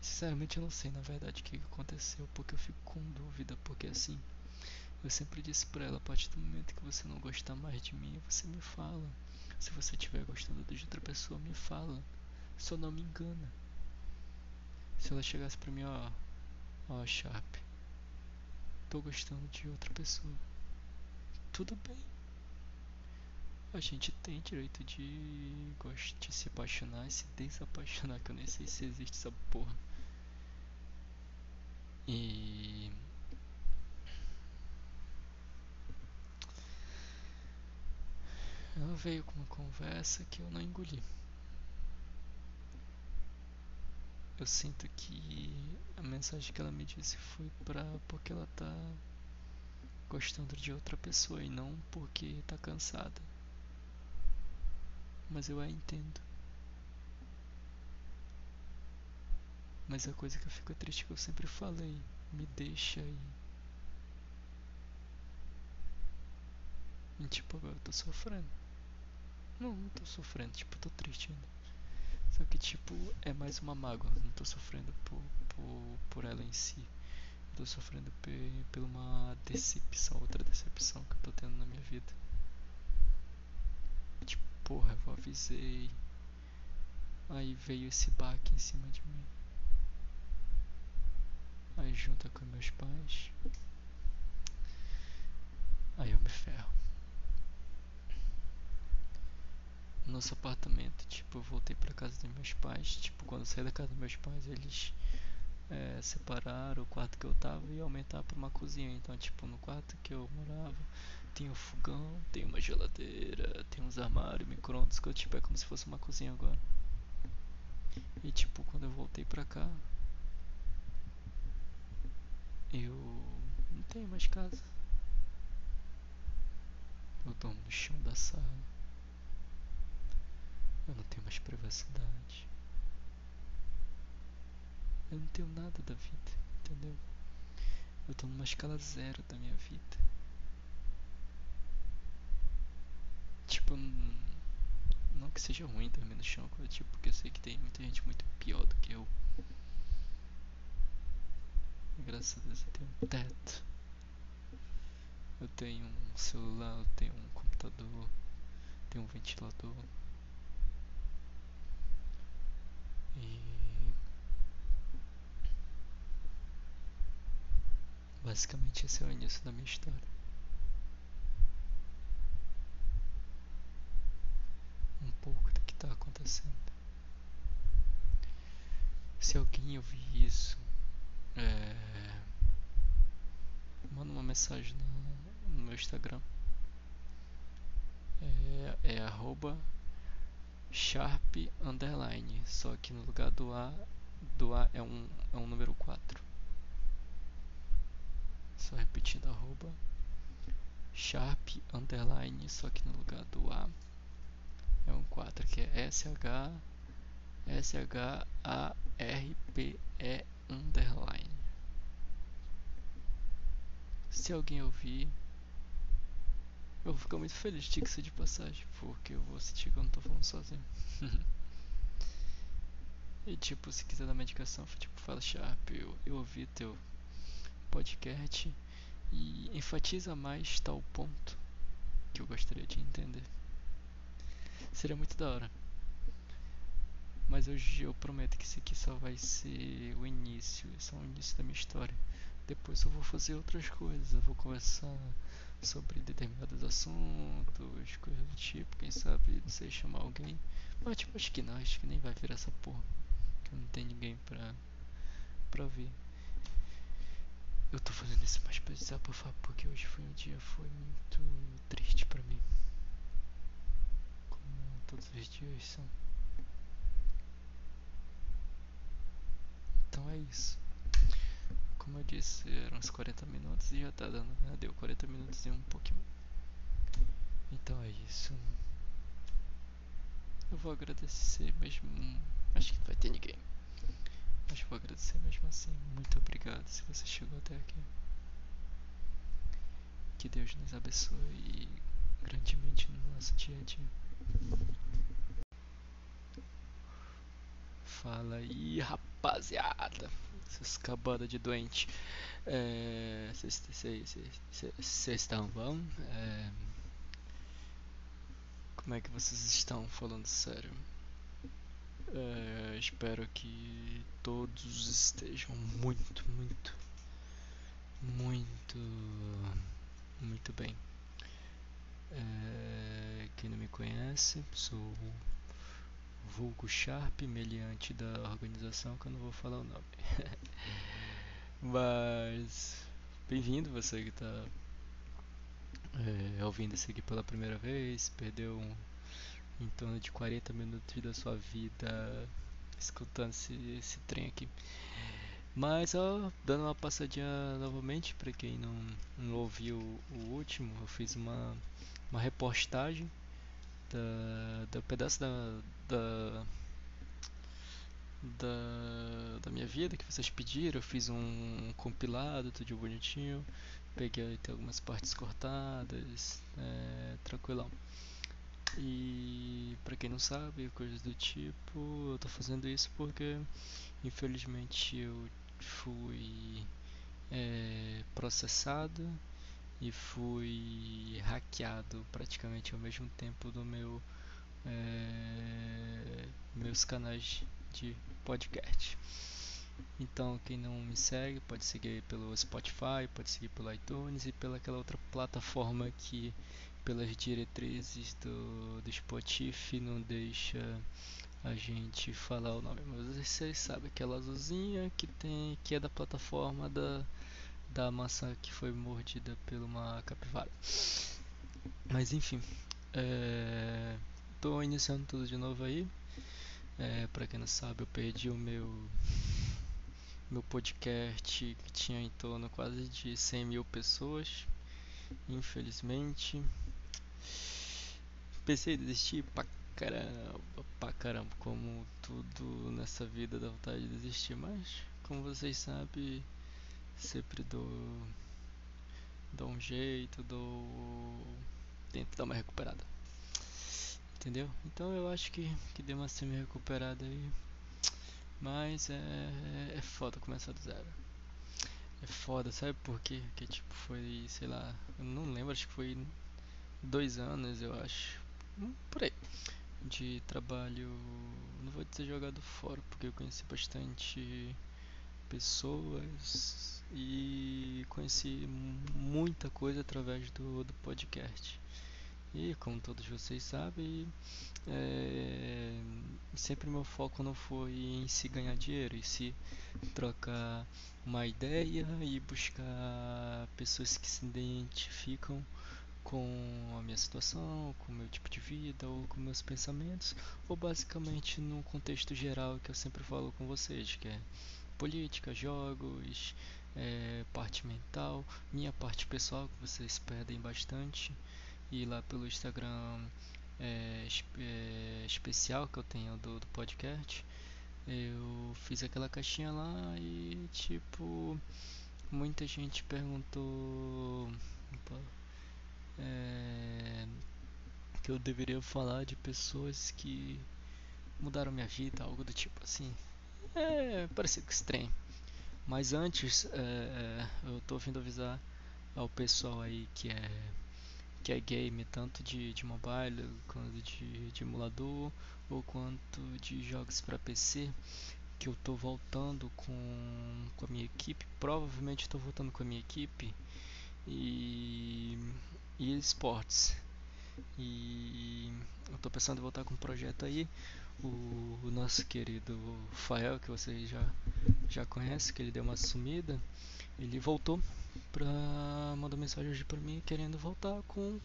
Sinceramente eu não sei na verdade o que que aconteceu, porque eu fico com dúvida, porque assim, eu sempre disse pra ela, a partir do momento que você não gostar mais de mim, você me fala. Se você estiver gostando de outra pessoa, me fala. Só não me engana. Se ela chegasse pra mim, ó, ó, Sharp, tô gostando de outra pessoa. Tudo bem. A gente tem direito de, de se apaixonar e se desapaixonar, que eu nem sei se existe essa porra. E. Ela veio com uma conversa que eu não engoli. Eu sinto que a mensagem que ela me disse foi pra porque ela tá gostando de outra pessoa e não porque tá cansada. Mas eu a entendo. Mas a coisa que eu fico triste é que eu sempre falei, me deixa aí. E tipo, agora eu tô sofrendo. Não, não tô sofrendo, tipo, tô triste ainda. Só que tipo, é mais uma mágoa, não tô sofrendo por, por, por ela em si. Tô sofrendo por uma decepção, outra decepção que eu tô tendo na minha vida. Tipo, porra, eu avisei. Aí veio esse baque em cima de mim. Aí junta com meus pais. Aí eu me ferro. Nosso apartamento, tipo, eu voltei pra casa dos meus pais. Tipo, quando eu saí da casa dos meus pais, eles é, separaram o quarto que eu tava e aumentaram pra uma cozinha. Então, tipo, no quarto que eu morava, tem um fogão, tem uma geladeira, tem uns armários, micro-ondas, que eu, tipo, é como se fosse uma cozinha agora. E, tipo, quando eu voltei pra cá, eu não tenho mais casa. Eu dormo no chão da sala. Eu não tenho mais privacidade. Eu não tenho nada da vida, entendeu? Eu tô numa escala zero da minha vida. Tipo, não que seja ruim dormir no chão, tipo, porque eu sei que tem muita gente muito pior do que eu. Graças a Deus eu tenho um teto. Eu tenho um celular, eu tenho um computador, tenho um ventilador. E basicamente esse é o início da minha história. Um pouco do que está acontecendo. Se alguém ouvir isso, é, manda uma mensagem no, no meu Instagram. É, é arroba sharp underline. Só que no lugar do A, do A é um, é um número 4. Só repetindo arroba sharp underline. Só que no lugar do A é um 4, que é SH S-H-A-R-P-E underline. Se alguém ouvir, eu vou ficar muito feliz que de passagem, porque eu vou sentir que eu não tô falando sozinho. e tipo, se quiser dar medicação, tipo, fala Sharp, eu, eu ouvi teu podcast e enfatiza mais tal ponto que eu gostaria de entender. Seria muito da hora. Mas hoje eu prometo que isso aqui só vai ser o início, só o início da minha história. Depois eu vou fazer outras coisas, eu vou conversar sobre determinados assuntos, coisas do tipo, quem sabe, não sei, chamar alguém Mas tipo, acho que não, acho que nem vai virar essa porra. Que não tem ninguém pra, pra ver. Eu tô fazendo isso mais pra desabafar porque hoje foi um dia foi muito triste pra mim. Como todos os dias são. Então é isso. Como eu disse, eram uns 40 minutos e já tá dando. Já deu 40 minutos e um pouquinho. Então é isso. Eu vou agradecer mesmo. Acho que não vai ter ninguém. Mas vou agradecer mesmo assim. Muito obrigado se você chegou até aqui. Que Deus nos abençoe grandemente no nosso dia a dia. Fala aí, rapaziada. Seus cabana de doente. Vocês estão bom? É, como é que vocês estão falando sério? É, espero que todos estejam muito, muito, muito, muito bem. É, quem não me conhece, sou vulgo Sharp, meliante da organização que eu não vou falar o nome. Mas bem-vindo você que está é, ouvindo isso aqui pela primeira vez, perdeu um, em torno de 40 minutos da sua vida escutando esse, esse trem aqui. Mas ó, dando uma passadinha novamente para quem não, não ouviu o último, eu fiz uma, uma da, da pedaço da, da da, da minha vida que vocês pediram. Eu fiz um, compilado, tudo bonitinho. Peguei tem algumas partes cortadas, é, tranquilão. E para quem não sabe, coisas do tipo, eu tô fazendo isso porque infelizmente eu fui é, processado e fui hackeado praticamente ao mesmo tempo do meu é, meus canais de podcast. Então, quem não me segue, pode seguir pelo Spotify, pode seguir pelo iTunes e pela aquela outra plataforma que, pelas diretrizes do, do Spotify, não deixa a gente falar o nome. Mas vocês sabem, aquela azulzinha que tem que é da plataforma da, da maçã que foi mordida por uma capivara. Mas enfim, estou é, iniciando tudo de novo aí. É, para quem não sabe, eu perdi o meu meu podcast que tinha em torno quase de 100 mil pessoas. Infelizmente, pensei em desistir pra caramba, pra caramba, como tudo nessa vida dá vontade de desistir, mas como vocês sabem, sempre dou, dou um jeito, dou tento dar uma recuperada entendeu? Então eu acho que, que deu uma semi-recuperada aí. Mas é, é foda começar do zero. É foda, sabe por quê? Que tipo foi, sei lá, eu não lembro, acho que foi dois anos, eu acho. Hum, por aí. De trabalho, não vou dizer jogado fora, porque eu conheci bastante pessoas e conheci muita coisa através do, do podcast. E como todos vocês sabem, é, sempre meu foco não foi em se ganhar dinheiro, e se trocar uma ideia e buscar pessoas que se identificam com a minha situação, com o meu tipo de vida ou com meus pensamentos, ou basicamente no contexto geral que eu sempre falo com vocês, que é política, jogos, é, parte mental, minha parte pessoal que vocês pedem bastante e lá pelo Instagram é, é, especial que eu tenho do, do podcast, eu fiz aquela caixinha lá e tipo muita gente perguntou opa, é, que eu deveria falar de pessoas que mudaram minha vida, algo do tipo assim. É parecido estranho. Mas antes, é, é, eu tô vindo avisar ao pessoal aí que é que é game tanto de, de mobile quanto de, de emulador ou quanto de jogos para PC que eu estou voltando com, com a minha equipe provavelmente estou voltando com a minha equipe e, e esportes e eu tô pensando em voltar com um projeto aí. O, o nosso querido Fael, que vocês já, já conhecem, que ele deu uma sumida, ele voltou pra mandar mensagem hoje pra mim querendo voltar com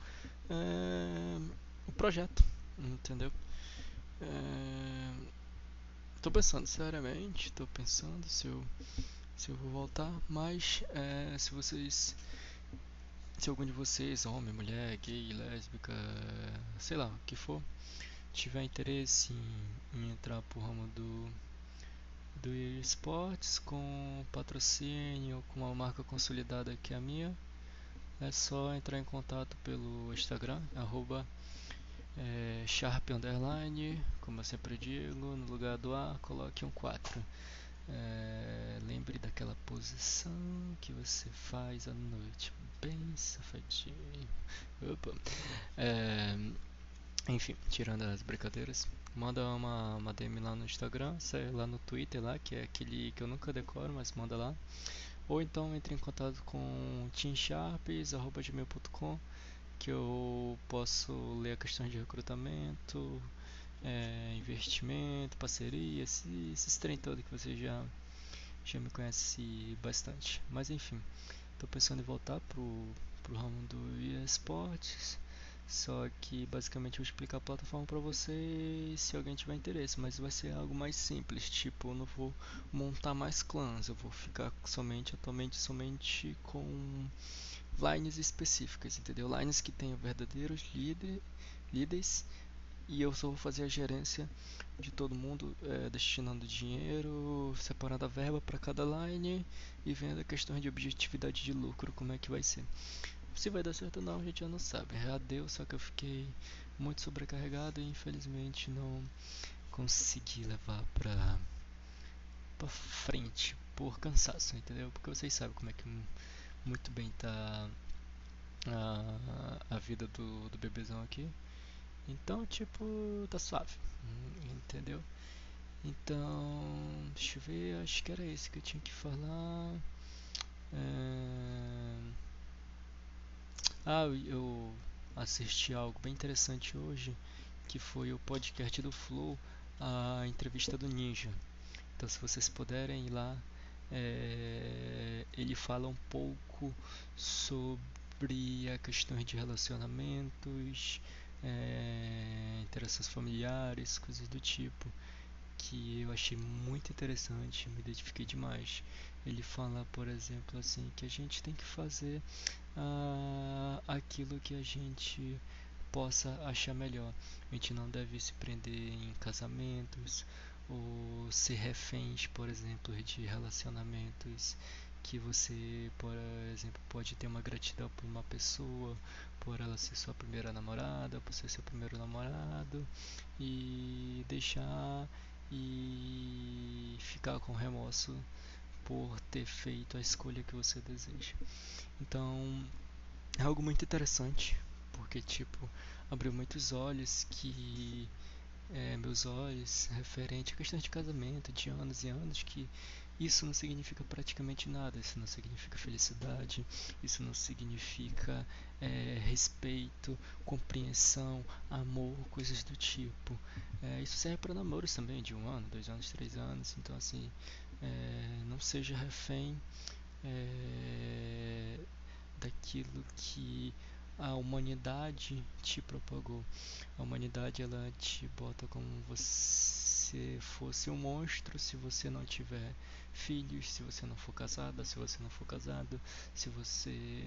é, o projeto, entendeu? É, tô pensando seriamente, tô pensando se eu, se eu vou voltar, mas é, se vocês se algum de vocês, homem, mulher, gay, lésbica, sei lá, o que for, tiver interesse em, em entrar pro ramo do, do esportes com patrocínio, com uma marca consolidada que é a minha, é só entrar em contato pelo Instagram, arroba é, sharp underline, como eu sempre digo, no lugar do A, coloque um 4. É, lembre daquela posição que você faz à noite, bem safadinho. Opa. É, enfim, tirando as brincadeiras, manda uma, uma DM lá no Instagram, lá no Twitter lá, que é aquele que eu nunca decoro, mas manda lá. Ou então entre em contato com teamsharps.gmail.com que eu posso ler a questão de recrutamento, é, investimento, parceria, esses, esses trem todo que você já, já me conhece bastante. Mas enfim, estou pensando em voltar pro, pro ramo do esportes. Só que basicamente eu vou explicar a plataforma para vocês se alguém tiver interesse, mas vai ser algo mais simples, tipo, eu não vou montar mais clãs, eu vou ficar somente atualmente somente com lines específicas, entendeu? Lines que tenham verdadeiros líder, líderes e eu só vou fazer a gerência de todo mundo, é, destinando dinheiro, separando a verba para cada line e vendo a questão de objetividade de lucro, como é que vai ser. Se vai dar certo ou não, a gente já não sabe. Já deu, só que eu fiquei muito sobrecarregado e infelizmente não consegui levar pra, pra frente por cansaço, entendeu? Porque vocês sabem como é que muito bem tá a, a vida do, do bebezão aqui. Então, tipo, tá suave, entendeu? Então, deixa eu ver, acho que era isso que eu tinha que falar. É... Ah, eu assisti algo bem interessante hoje, que foi o podcast do Flow, a entrevista do Ninja. Então, se vocês puderem ir lá, é... ele fala um pouco sobre a questão de relacionamentos, é, interações familiares, coisas do tipo, que eu achei muito interessante, me identifiquei demais. Ele fala, por exemplo, assim, que a gente tem que fazer uh, aquilo que a gente possa achar melhor. A gente não deve se prender em casamentos ou ser reféns, por exemplo, de relacionamentos que você, por exemplo, pode ter uma gratidão por uma pessoa, por ela ser sua primeira namorada, por ser seu primeiro namorado e deixar e ficar com remorso por ter feito a escolha que você deseja. Então, é algo muito interessante, porque tipo, abriu muitos olhos que é, meus olhos referente a questões de casamento de anos e anos que isso não significa praticamente nada, isso não significa felicidade, isso não significa é, respeito, compreensão, amor, coisas do tipo. É, isso serve para namoros também, de um ano, dois anos, três anos. Então, assim, é, não seja refém é, daquilo que a humanidade te propagou. A humanidade ela te bota como você fosse um monstro se você não tiver filhos, se você não for casada, se você não for casado, se você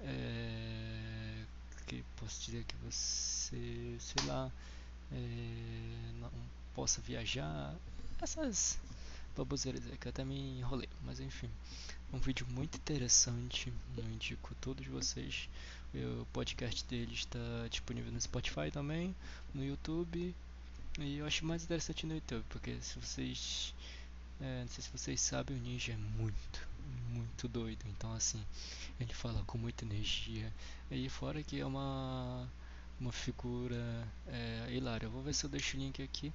é, que posso dizer que você, sei lá, é, não possa viajar, essas baboseiras que eu até me enrolei, mas enfim, um vídeo muito interessante, eu indico todos vocês. O podcast dele está disponível no Spotify também, no YouTube. E eu acho mais interessante no YouTube, porque se vocês é, não sei se vocês sabem, o Ninja é muito, muito doido. Então, assim, ele fala com muita energia. E fora que é uma, uma figura é, hilária. Eu vou ver se eu deixo o link aqui.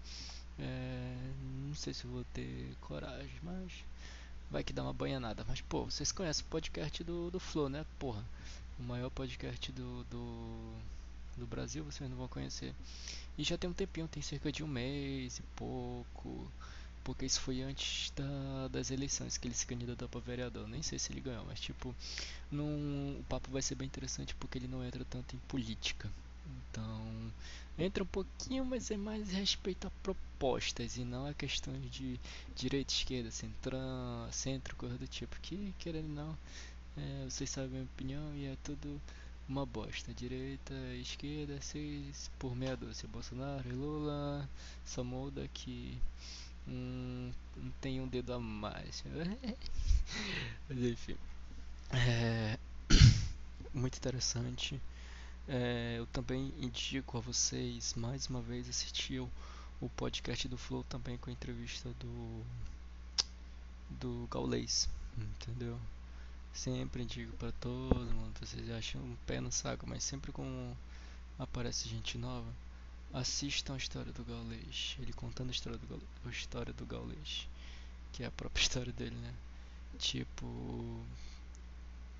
É, não sei se vou ter coragem, mas vai que dá uma banhanada. Mas, pô, vocês conhecem o podcast do, do Flow, né? Porra, o maior podcast do, do do Brasil, vocês não vão conhecer. E já tem um tempinho, tem cerca de um mês e pouco. Porque isso foi antes da, das eleições que ele se candidatou para vereador. Nem sei se ele ganhou, mas tipo, num, o papo vai ser bem interessante porque ele não entra tanto em política. Então, entra um pouquinho, mas é mais respeito a propostas e não a questões de direita, esquerda, centrão, centro, coisa do tipo. Que, querendo não, é, vocês sabem a minha opinião e é tudo uma bosta. Direita, esquerda, seis por meia dúzia. Bolsonaro e Lula só muda que um, tem um dedo a mais. Mas enfim. É, muito interessante. É, eu também indico a vocês mais uma vez assistir o, o podcast do Flow também com a entrevista do do Gaulês, entendeu? Sempre indico para todo mundo, vocês acham um pé no saco, mas sempre com aparece gente nova, assistam a história do Gaulês, ele contando a história do Gaulês, a história do Gaulês, que é a própria história dele, né? Tipo,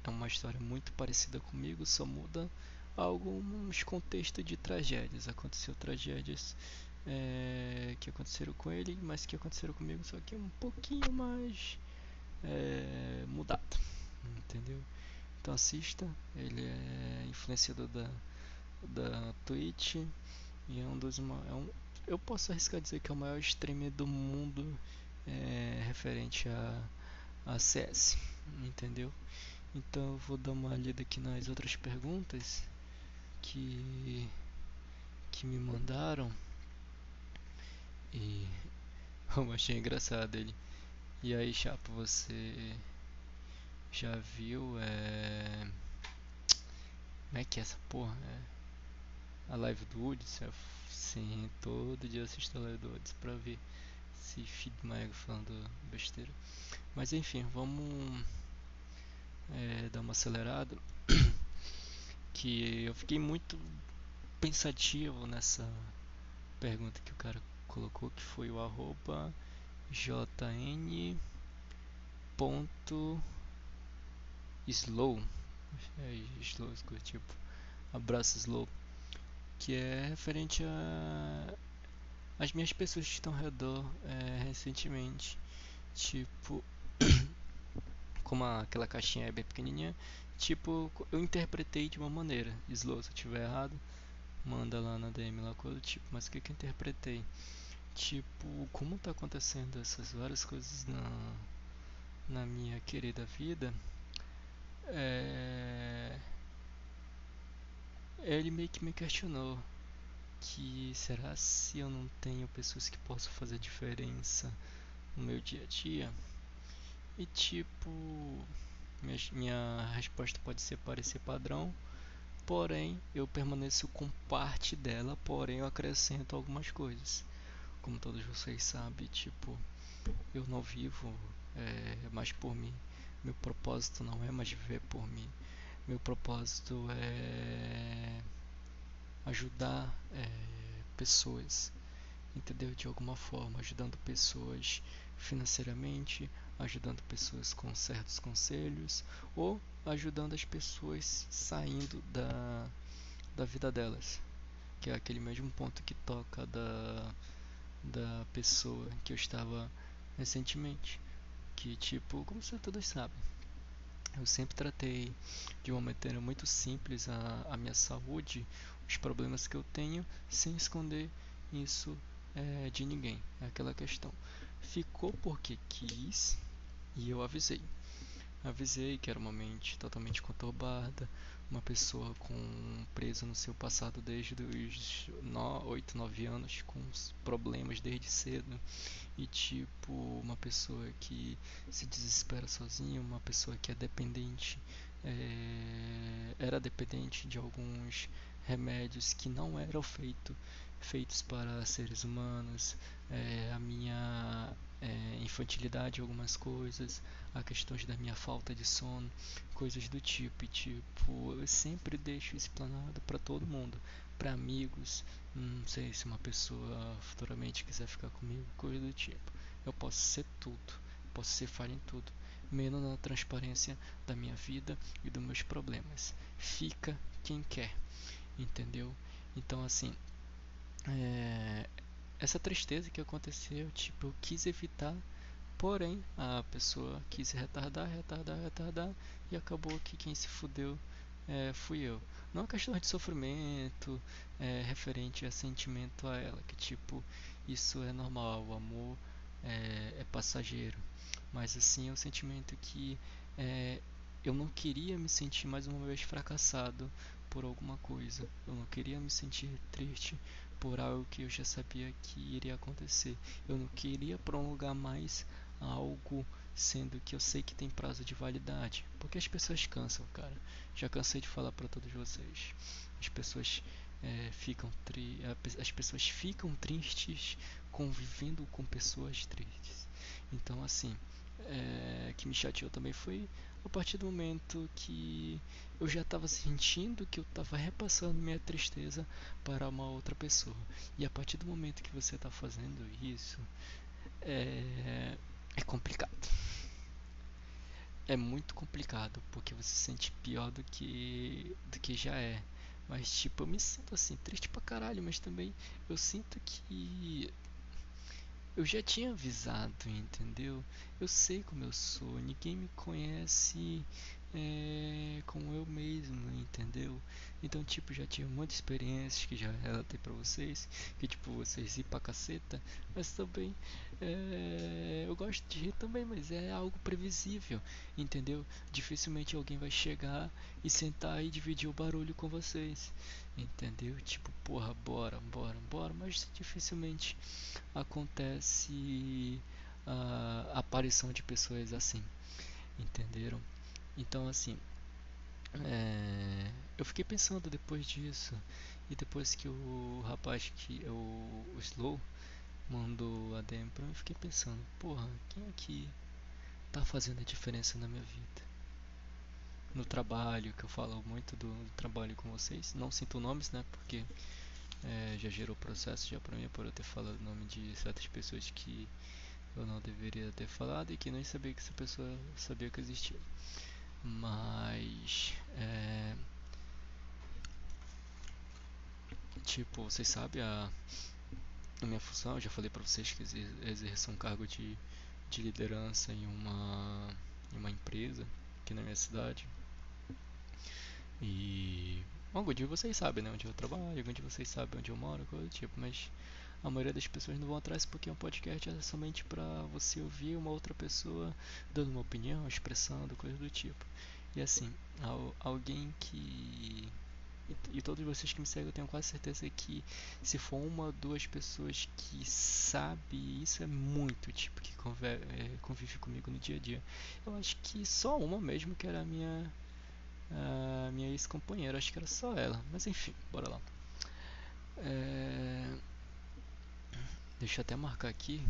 é uma história muito parecida comigo, só muda alguns contextos de tragédias. Aconteceu tragédias é, que aconteceram com ele, mas que aconteceram comigo, só que um pouquinho mais é, mudado, entendeu? Então assista, ele é influenciador da, da Twitch e é um dos é um, eu posso arriscar dizer que é o maior streamer do mundo é, referente a, a CS, entendeu? Então eu vou dar uma lida aqui nas outras perguntas que que me mandaram e eu achei engraçado ele. E aí, Chapo, você já viu é... como é que é essa porra? É... A live do Woods? Sim, todo dia assisto a live do Woods pra ver esse feed Maego falando besteira. Mas enfim, vamos é, dar uma acelerada. Que eu fiquei muito pensativo nessa pergunta que o cara colocou, que foi o arroba slow. É, slow tipo abraço slow que é referente a as minhas pessoas que estão ao redor é, recentemente tipo como aquela caixinha é bem pequenininha tipo, eu interpretei de uma maneira. Slow, se eu tiver errado, manda lá na DM lá coisa tipo, mas o que que eu interpretei? Tipo, como tá acontecendo essas várias coisas na na minha querida vida, é... ele meio que me questionou que será se eu não tenho pessoas que possam fazer diferença no meu dia a dia? E tipo, minha, resposta pode ser parecer padrão, porém eu permaneço com parte dela, porém eu acrescento algumas coisas. Como todos vocês sabem, tipo, eu não vivo é, mais por mim. Meu propósito não é mais viver por mim. Meu propósito é ajudar é, pessoas, entendeu? De alguma forma, ajudando pessoas financeiramente, ajudando pessoas com certos conselhos ou ajudando as pessoas saindo da, da vida delas, que é aquele mesmo ponto que toca da, da pessoa que eu estava recentemente, que tipo, como vocês todos sabem, eu sempre tratei de uma maneira muito simples a, a minha saúde, os problemas que eu tenho, sem esconder isso é, de ninguém. É aquela questão. Ficou porque quis e eu avisei. Avisei que era uma mente totalmente conturbada, uma pessoa com presa no seu passado desde os 8, 9 anos, com problemas desde cedo, e tipo uma pessoa que se desespera sozinha, uma pessoa que é dependente, é, era dependente de alguns remédios que não eram feito, feitos para seres humanos, é, a minha é, infantilidade algumas coisas, a questões da minha falta de sono, coisas do tipo. E, tipo, eu sempre deixo explanado para todo mundo, para amigos, não sei se uma pessoa futuramente quiser ficar comigo, coisa do tipo. Eu posso ser tudo, posso ser falha em tudo, menos na transparência da minha vida e dos meus problemas. Fica quem quer, entendeu? Então, assim, é, essa tristeza que aconteceu, tipo, eu quis evitar, porém a pessoa quis retardar, retardar, retardar e acabou que quem se fudeu é, fui eu. Não é questão de sofrimento é, referente a sentimento a ela, que tipo, isso é normal, o amor é, é passageiro. Mas assim, é o sentimento que é, eu não queria me sentir mais uma vez fracassado por alguma coisa. Eu não queria me sentir triste por algo que eu já sabia que iria acontecer. Eu não queria prolongar mais algo sendo que eu sei que tem prazo de validade, porque as pessoas cansam, cara. Já cansei de falar para todos vocês. As pessoas é, ficam tri as pessoas ficam tristes convivendo com pessoas tristes. Então assim, é, que me chateou também foi a partir do momento que eu já estava sentindo que eu estava repassando minha tristeza para uma outra pessoa. E a partir do momento que você está fazendo isso, é, é complicado. É muito complicado porque você se sente pior do que do que já é. Mas tipo, eu me sinto assim triste pra caralho, mas também eu sinto que eu já tinha avisado, entendeu? Eu sei como eu sou, ninguém me conhece é, como eu mesmo, entendeu? Então, tipo, já tinha muitas experiências que já relatei pra vocês, que tipo, vocês ir pra caceta, mas também é, eu gosto de rir também, mas é algo previsível, entendeu? Dificilmente alguém vai chegar e sentar e dividir o barulho com vocês, entendeu? Tipo, porra, bora, bora, bora, mas dificilmente acontece a aparição de pessoas assim, entenderam? Então, assim, é, eu fiquei pensando depois disso e depois que o rapaz que o, o Slow mandou a DM pra mim, eu fiquei pensando, porra, quem aqui tá fazendo a diferença na minha vida? No trabalho, que eu falo muito do, do trabalho com vocês, não sinto nomes, né? Porque é, já gerou processo já pra mim por eu ter falado o nome de certas pessoas que eu não deveria ter falado e que nem sabia que essa pessoa sabia que existia. Mas é, tipo, vocês sabem a, a minha função, eu já falei pra vocês que exerço um cargo de, de liderança em uma, em uma empresa aqui na minha cidade. E algum dia vocês sabem né, onde eu trabalho, algum dia vocês sabem onde eu moro, coisa do tipo, mas a maioria das pessoas não vão atrás porque um podcast é somente para você ouvir uma outra pessoa dando uma opinião, expressando, coisa do tipo. E assim, alguém que. E, e todos vocês que me seguem, eu tenho quase certeza que se for uma ou duas pessoas que sabe isso é muito, tipo, que convive, é, convive comigo no dia a dia. Eu acho que só uma mesmo que era a minha. A minha ex-companheira, acho que era só ela. Mas enfim, bora lá. É... Deixa eu até marcar aqui.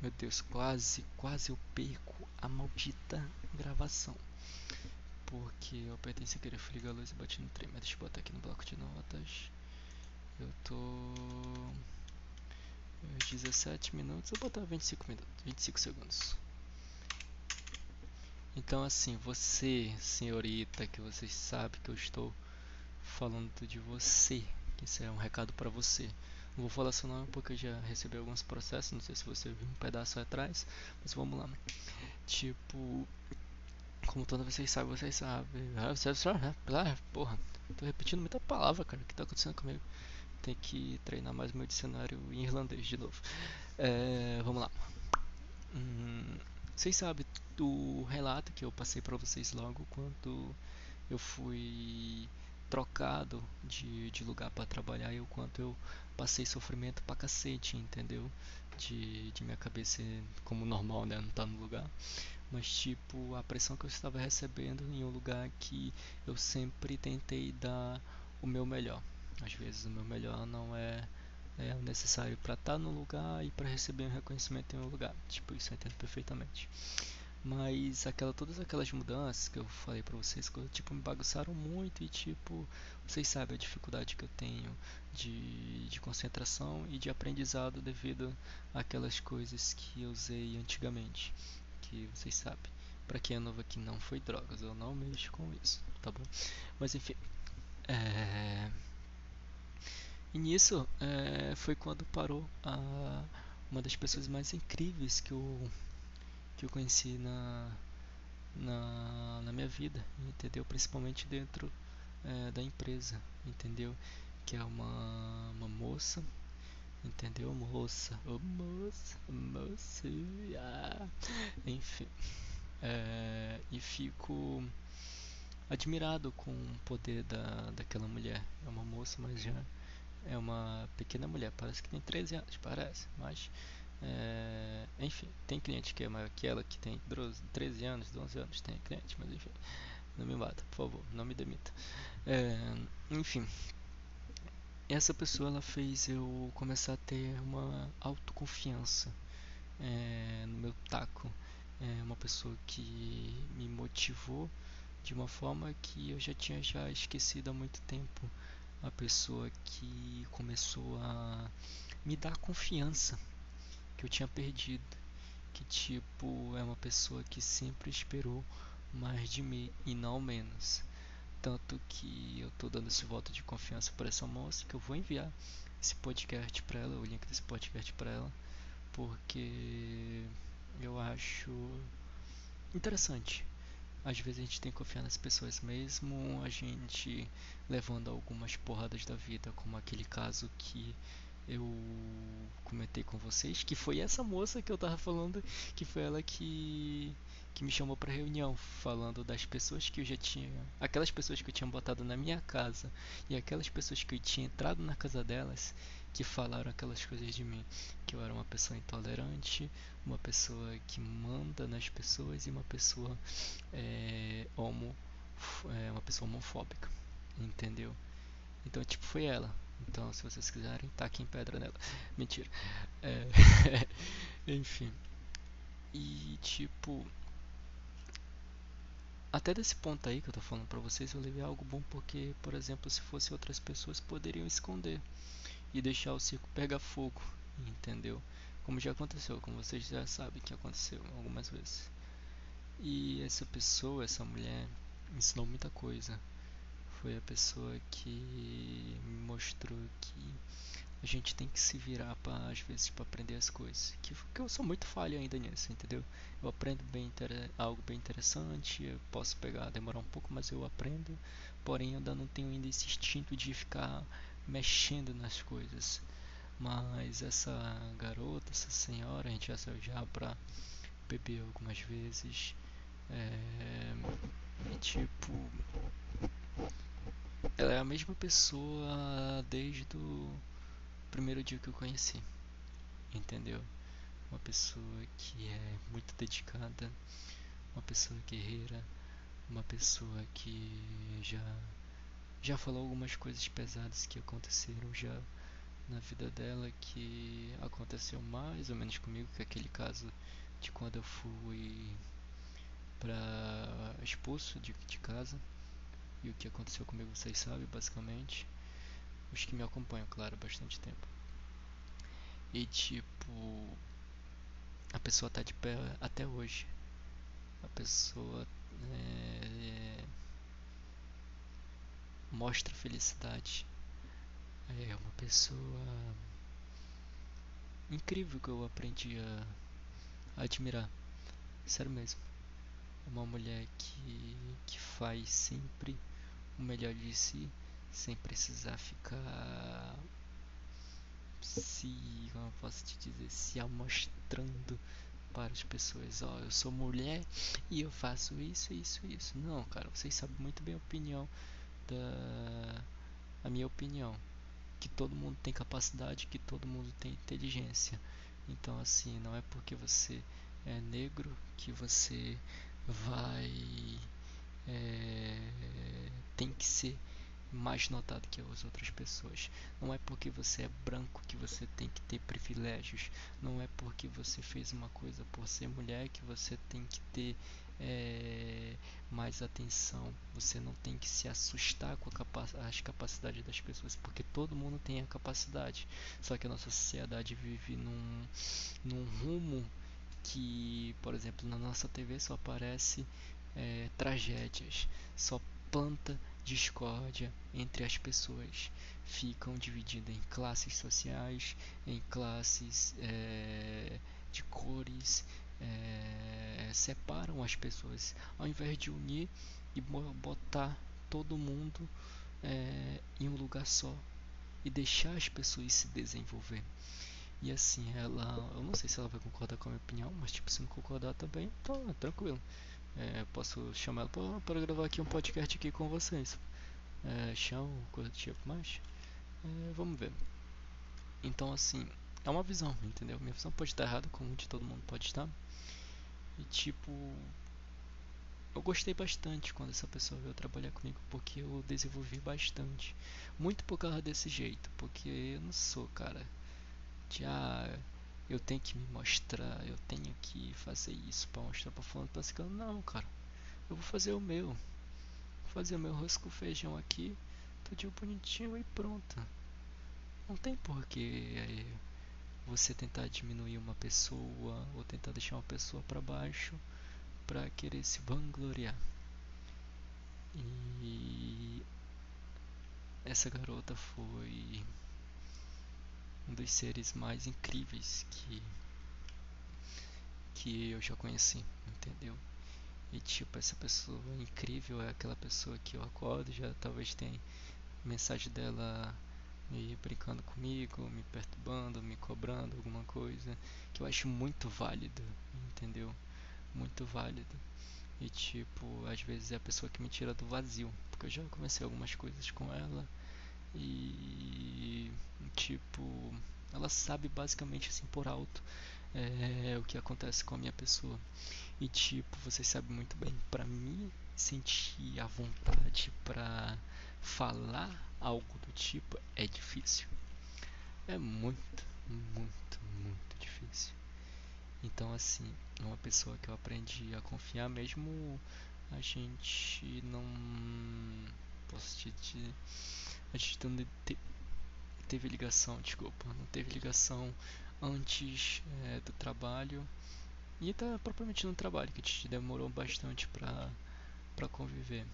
Meu Deus, quase, quase eu perco a maldita gravação. Porque eu apertei sem querer, fui ligar a luz e bati no trem. Mas deixa eu botar aqui no bloco de notas. Eu tô. 17 minutos, eu vou botar 25 minutos, 25 segundos. Então assim, você, senhorita, que você sabe que eu estou falando de você, que isso é um recado para você. Não vou falar seu nome porque eu já recebi alguns processos, não sei se você viu um pedaço atrás, mas vamos lá. Tipo, como todos vocês sabem, vocês sabem. Ah, porra, tô repetindo muita palavra, cara. O que tá acontecendo comigo? Tem que treinar mais meu dicionário em irlandês de novo. É, vamos lá. Hum, vocês sabem do relato que eu passei para vocês logo quando eu fui trocado de, de lugar para trabalhar e o quanto eu passei sofrimento pra cacete, entendeu? De, de minha cabeça como normal, né? Não tá no lugar. Mas tipo, a pressão que eu estava recebendo em um lugar que eu sempre tentei dar o meu melhor. Às vezes o meu melhor não é, é necessário para estar tá no lugar e para receber um reconhecimento em um lugar. Tipo, isso eu entendo perfeitamente. Mas aquela, todas aquelas mudanças que eu falei pra vocês, tipo, me bagunçaram muito e tipo, vocês sabem a dificuldade que eu tenho de, de concentração e de aprendizado devido àquelas coisas que eu usei antigamente. Que vocês sabem. Pra quem é novo aqui, não foi drogas, eu não mexo com isso, tá bom? Mas enfim, É... E nisso é, foi quando parou a, uma das pessoas mais incríveis que eu, que eu conheci na, na, na minha vida, entendeu? Principalmente dentro é, da empresa, entendeu? Que é uma, uma moça, entendeu? Moça, oh, moça, moça, ah. enfim. É, e fico admirado com o poder da, daquela mulher. É uma moça, mas já é uma pequena mulher. Parece que tem 13 anos, parece, mas é, enfim, tem cliente que é maior que ela, que tem 12, 13 anos, 12 anos, tem cliente, mas enfim, não me mata, por favor, não me demita. É, enfim, essa pessoa ela fez eu começar a ter uma autoconfiança é, no meu taco. É uma pessoa que me motivou de uma forma que eu já tinha já esquecido há muito tempo. Uma pessoa que começou a me dar confiança que eu tinha perdido. Que tipo é uma pessoa que sempre esperou mais de mim e não menos. Tanto que eu tô dando esse voto de confiança para essa moça que eu vou enviar esse podcast para ela, o link desse podcast para ela, porque eu acho interessante às vezes a gente tem que confiar nas pessoas mesmo, a gente levando algumas porradas da vida, como aquele caso que eu comentei com vocês, que foi essa moça que eu tava falando, que foi ela que que me chamou para reunião, falando das pessoas que eu já tinha, aquelas pessoas que eu tinha botado na minha casa e aquelas pessoas que eu tinha entrado na casa delas, que falaram aquelas coisas de mim, que eu era uma pessoa intolerante, uma pessoa que manda nas pessoas e uma pessoa é, homo, é, uma pessoa homofóbica, entendeu? Então tipo foi ela. Então se vocês quiserem, taquem pedra nela. Mentira. É, enfim. E tipo até desse ponto aí que eu tô falando pra vocês, eu levei algo bom porque, por exemplo, se fosse outras pessoas poderiam esconder e deixar o circo pegar fogo, entendeu? Como já aconteceu, como vocês já sabem que aconteceu algumas vezes. E essa pessoa, essa mulher, ensinou muita coisa. Foi a pessoa que me mostrou que a gente tem que se virar para às vezes para aprender as coisas. Que, que eu sou muito falho ainda nisso, entendeu? Eu aprendo bem algo bem interessante, eu posso pegar, demorar um pouco, mas eu aprendo. Porém, eu ainda não tenho ainda esse instinto de ficar mexendo nas coisas. Mas essa garota, essa senhora, a gente já saiu já pra beber algumas vezes. É, tipo, ela é a mesma pessoa desde o primeiro dia que eu conheci, entendeu? Uma pessoa que é muito dedicada, uma pessoa guerreira, uma pessoa que já já falou algumas coisas pesadas que aconteceram já na vida dela que aconteceu mais ou menos comigo que aquele caso de quando eu fui para expulso de, de casa e o que aconteceu comigo vocês sabem basicamente. Os que me acompanham claro bastante tempo. E tipo a pessoa tá de pé até hoje. A pessoa é, mostra felicidade é uma pessoa incrível que eu aprendi a, admirar. Sério mesmo. É uma mulher que, que faz sempre o melhor de si, sem precisar ficar se, como eu posso te dizer, se amostrando para as pessoas, ó, eu sou mulher e eu faço isso, isso, isso. Não, cara, vocês sabem muito bem a opinião da a minha opinião que todo mundo tem capacidade, que todo mundo tem inteligência. Então, assim, não é porque você é negro que você vai. É, tem que ser mais notado que as outras pessoas. Não é porque você é branco que você tem que ter privilégios. Não é porque você fez uma coisa por ser mulher que você tem que ter é, mais atenção. Você não tem que se assustar com capa as capacidades das pessoas, porque todo mundo tem a capacidade. Só que a nossa sociedade vive num, num rumo que, por exemplo, na nossa TV só aparece é, tragédias, só planta discórdia entre as pessoas, ficam divididas em classes sociais, em classes é, de cores, é, separam as pessoas, ao invés de unir e botar todo mundo é, em um lugar só e deixar as pessoas se desenvolver. E assim, ela, eu não sei se ela vai concordar com a minha opinião, mas tipo, se não concordar também, tá tranquilo. É, posso chamar ela para gravar aqui um podcast aqui com vocês. É, chão, coisa do tipo, mas é, vamos ver. Então assim, é uma visão, entendeu? Minha visão pode estar errada, como de todo mundo pode estar. E tipo, eu gostei bastante quando essa pessoa veio trabalhar comigo, porque eu desenvolvi bastante. Muito por causa desse jeito, porque eu não sou, cara, de ah, eu tenho que me mostrar, eu tenho que fazer isso para mostrar para fulano, para ciclano. Não, cara. Eu vou fazer o meu. Vou fazer o meu arroz com feijão aqui, tudinho bonitinho e pronto. Não tem porquê é, você tentar diminuir uma pessoa ou tentar deixar uma pessoa para baixo para querer se vangloriar. E essa garota foi um dos seres mais incríveis que que eu já conheci, entendeu? E tipo, essa pessoa incrível é aquela pessoa que eu acordo, já talvez tenha mensagem dela me brincando comigo, me perturbando, me cobrando alguma coisa, que eu acho muito válido, entendeu? Muito válido. E tipo, às vezes é a pessoa que me tira do vazio, porque eu já comecei algumas coisas com ela e tipo, ela sabe basicamente assim por alto é, o que acontece com a minha pessoa. E tipo, vocês sabem muito bem, para mim sentir a vontade para falar algo do tipo é difícil. É muito, muito, muito difícil. Então assim, uma pessoa que eu aprendi a confiar mesmo a gente não posso te dizer a gente não te, teve ligação, desculpa, não teve ligação antes é, do trabalho e tá propriamente no trabalho que a gente demorou bastante para para conviver.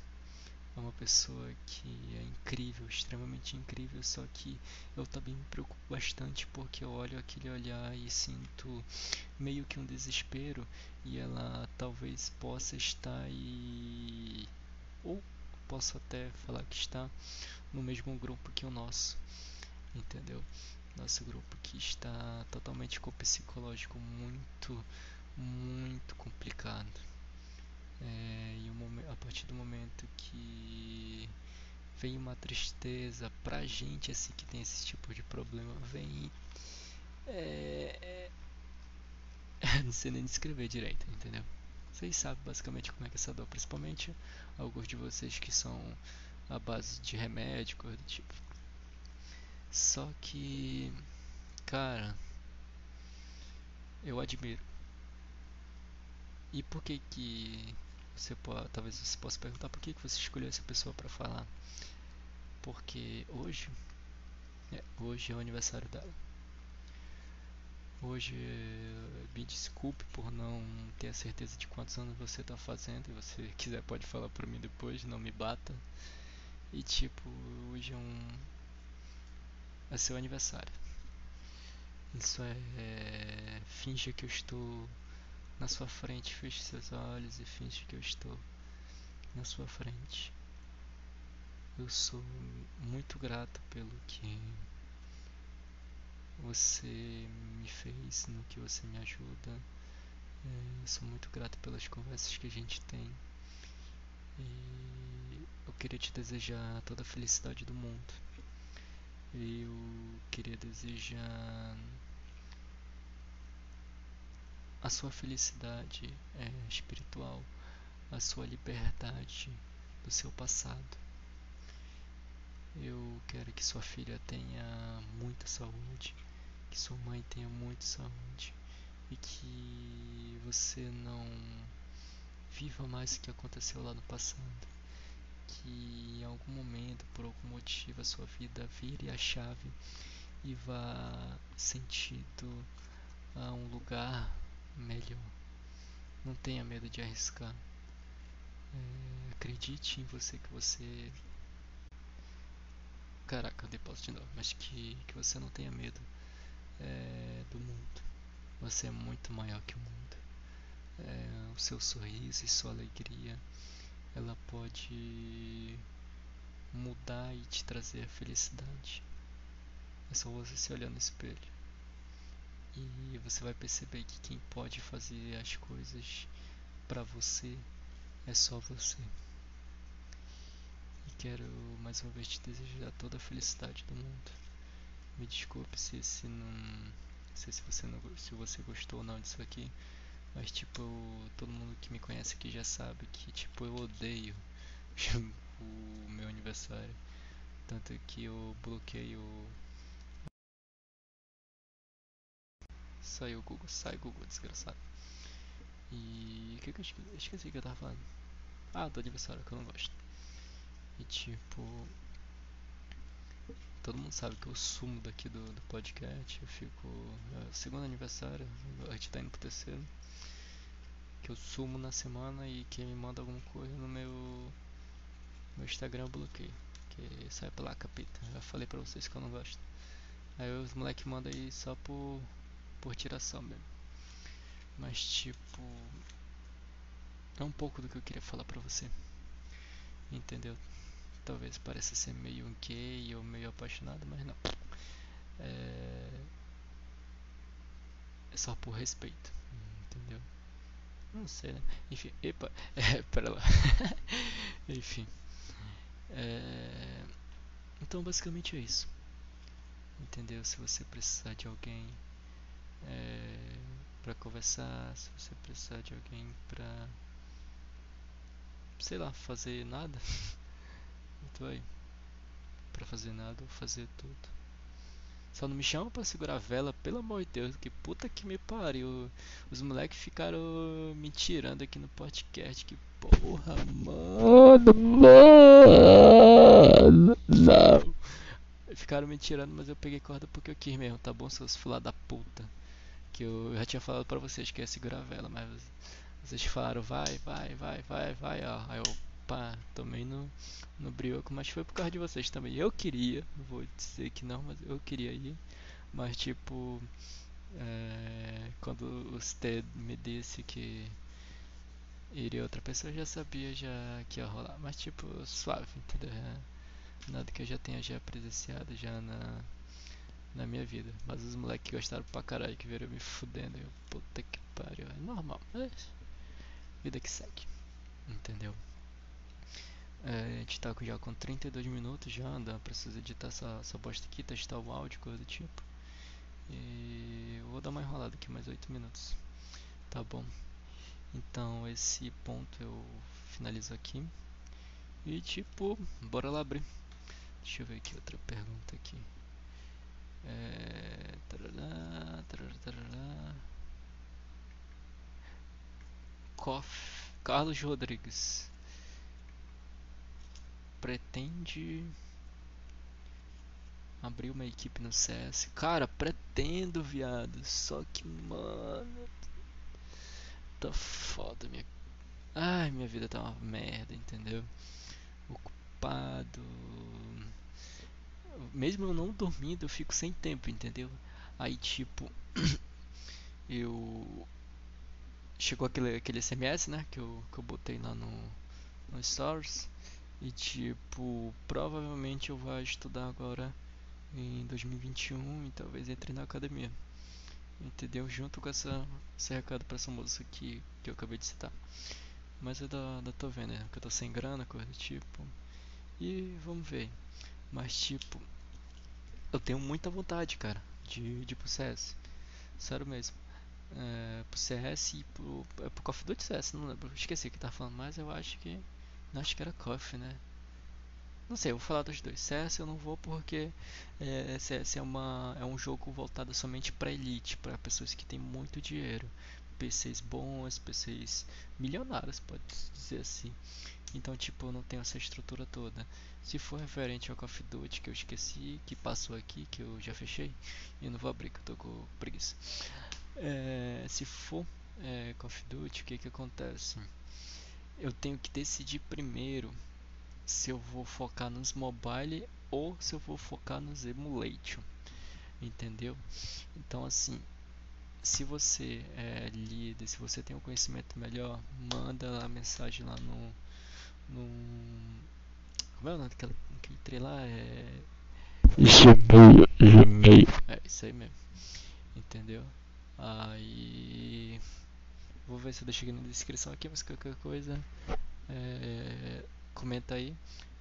É uma pessoa que é incrível, extremamente incrível, só que eu também me preocupo bastante porque eu olho aquele olhar e sinto meio que um desespero e ela talvez possa estar e ou posso até falar que está no mesmo grupo que o nosso, entendeu? Nosso grupo que está totalmente com o psicológico muito, muito complicado. É, e a partir do momento que vem uma tristeza pra gente assim que tem esse tipo de problema, vem. É, é, não sei nem descrever direito, entendeu? Vocês sabem basicamente como é que é essa dor, principalmente alguns de vocês que são a base de remédio, coisa do tipo. Só que, cara, eu admiro. E por que que você pode, talvez você possa perguntar por que você escolheu essa pessoa para falar? Porque hoje, é, hoje é o aniversário dela. Hoje, me desculpe por não ter a certeza de quantos anos você está fazendo. E você quiser pode falar para mim depois, não me bata. E tipo, hoje é um. É seu aniversário. Isso é, é. Finge que eu estou na sua frente. Feche seus olhos e finge que eu estou na sua frente. Eu sou muito grato pelo que você me fez, no que você me ajuda. É, sou muito grato pelas conversas que a gente tem. E eu queria te desejar toda a felicidade do mundo. Eu queria desejar a sua felicidade é, espiritual, a sua liberdade do seu passado. Eu quero que sua filha tenha muita saúde, que sua mãe tenha muita saúde e que você não viva mais o que aconteceu lá no passado que em algum momento, por algum motivo, a sua vida vire a chave e vá sentido a um lugar melhor. Não tenha medo de arriscar. É, acredite em você que você Caraca, eu depósito de novo. Mas que, que você não tenha medo é, do mundo. Você é muito maior que o mundo. É, o seu sorriso e sua alegria, ela pode mudar e te trazer a felicidade. É só você se olhar no espelho. E você vai perceber que quem pode fazer as coisas para você é só você. E quero mais uma vez te desejar toda a felicidade do mundo. Me desculpe se, se não. Sei se você, não, se você gostou ou não disso aqui. Mas tipo, todo mundo que me conhece aqui já sabe que tipo eu odeio o meu aniversário. Tanto que eu bloqueio. Saiu o Google, sai Google, desgraçado. E o que, que eu esqueci? esqueci o que eu tava falando. Ah, do aniversário que eu não gosto. E tipo. Todo mundo sabe que eu sumo daqui do, do podcast. Eu fico. É, segundo aniversário, a gente tá indo pro terceiro. Que eu sumo na semana e quem me manda alguma coisa no meu. No Instagram eu bloqueio. Que sai pela capita. Já falei pra vocês que eu não gosto. Aí os moleque mandam aí só por. Por tiração mesmo. Mas tipo. É um pouco do que eu queria falar pra você. Entendeu? Talvez pareça ser meio gay ou meio apaixonado, mas não. É, é só por respeito. Entendeu? Não sei, né? Enfim, epa, é, pera lá. Enfim. É... Então, basicamente é isso. Entendeu? Se você precisar de alguém é... para conversar, se você precisar de alguém pra. sei lá, fazer nada. Então aí. Pra fazer nada ou fazer tudo. Só não me chama pra segurar a vela, pelo amor de Deus, que puta que me pariu. Os moleques ficaram me tirando aqui no podcast. Que porra, mano, mano, não. Ficaram me tirando, mas eu peguei corda porque eu quis mesmo, tá bom, seus filha da puta. Que eu já tinha falado pra vocês que ia segurar a vela, mas vocês falaram, vai, vai, vai, vai, vai, ó. Aí eu pá, tomei no, no brioco, mas foi por causa de vocês também. Eu queria, vou dizer que não, mas eu queria ir. Mas tipo, é, quando o Stead me disse que iria outra pessoa, eu já sabia já que ia rolar. Mas tipo, suave, entendeu? Nada que eu já tenha já presenciado já na, na minha vida. Mas os moleques gostaram pra caralho, que viram me fudendo. Eu, puta que pariu, é normal, mas vida que segue, entendeu? É, a gente tá já com 32 minutos já, ainda preciso editar essa, essa bosta aqui, testar o áudio, coisa do tipo. E vou dar uma enrolada aqui, mais 8 minutos. Tá bom. Então esse ponto eu finalizo aqui. E tipo, bora lá abrir. Deixa eu ver aqui outra pergunta aqui. É... Tarará, tarará, tarará. Carlos Rodrigues pretende abrir uma equipe no CS. Cara, pretendo, viado. Só que, mano. Tá foda, minha. Ai, minha vida tá uma merda, entendeu? Ocupado. Mesmo eu não dormindo, eu fico sem tempo, entendeu? Aí, tipo. eu. Chegou aquele, aquele SMS, né? Que eu, que eu botei lá no, no Stories. E tipo, provavelmente eu vou estudar agora em 2021 e talvez entre na academia. Entendeu? Junto com essa, esse recado pra essa moça aqui que eu acabei de citar. Mas eu ainda, tô vendo, né? Que eu tô sem grana, coisa do tipo. E vamos ver. Mas tipo, eu tenho muita vontade, cara, de, de ir pro CS. Sério mesmo. É, pro CS e pro, é pro of Duty CS, não lembro. Esqueci que tá falando, mas eu acho que Acho que era Coffee, né? Não sei, eu vou falar dos dois. CS eu não vou porque é, CS é, uma, é um jogo voltado somente para elite, para pessoas que têm muito dinheiro. PCs bons, PCs milionários, pode dizer assim. Então, tipo, não tenho essa estrutura toda. Se for referente ao Call of Duty que eu esqueci, que passou aqui, que eu já fechei, eu não vou abrir, que eu tô com preguiça. É, se for é, Call of Duty, o que que acontece? eu tenho que decidir primeiro se eu vou focar nos mobile ou se eu vou focar nos emulation, entendeu? Então assim, se você é líder, se você tem um conhecimento melhor, manda a mensagem lá no, no como é o nome daquele, trem lá? É Gmail, Gmail. É isso aí mesmo. Entendeu? Aí. Vou ver se eu deixo aqui na descrição aqui, mas qualquer coisa. É, comenta aí.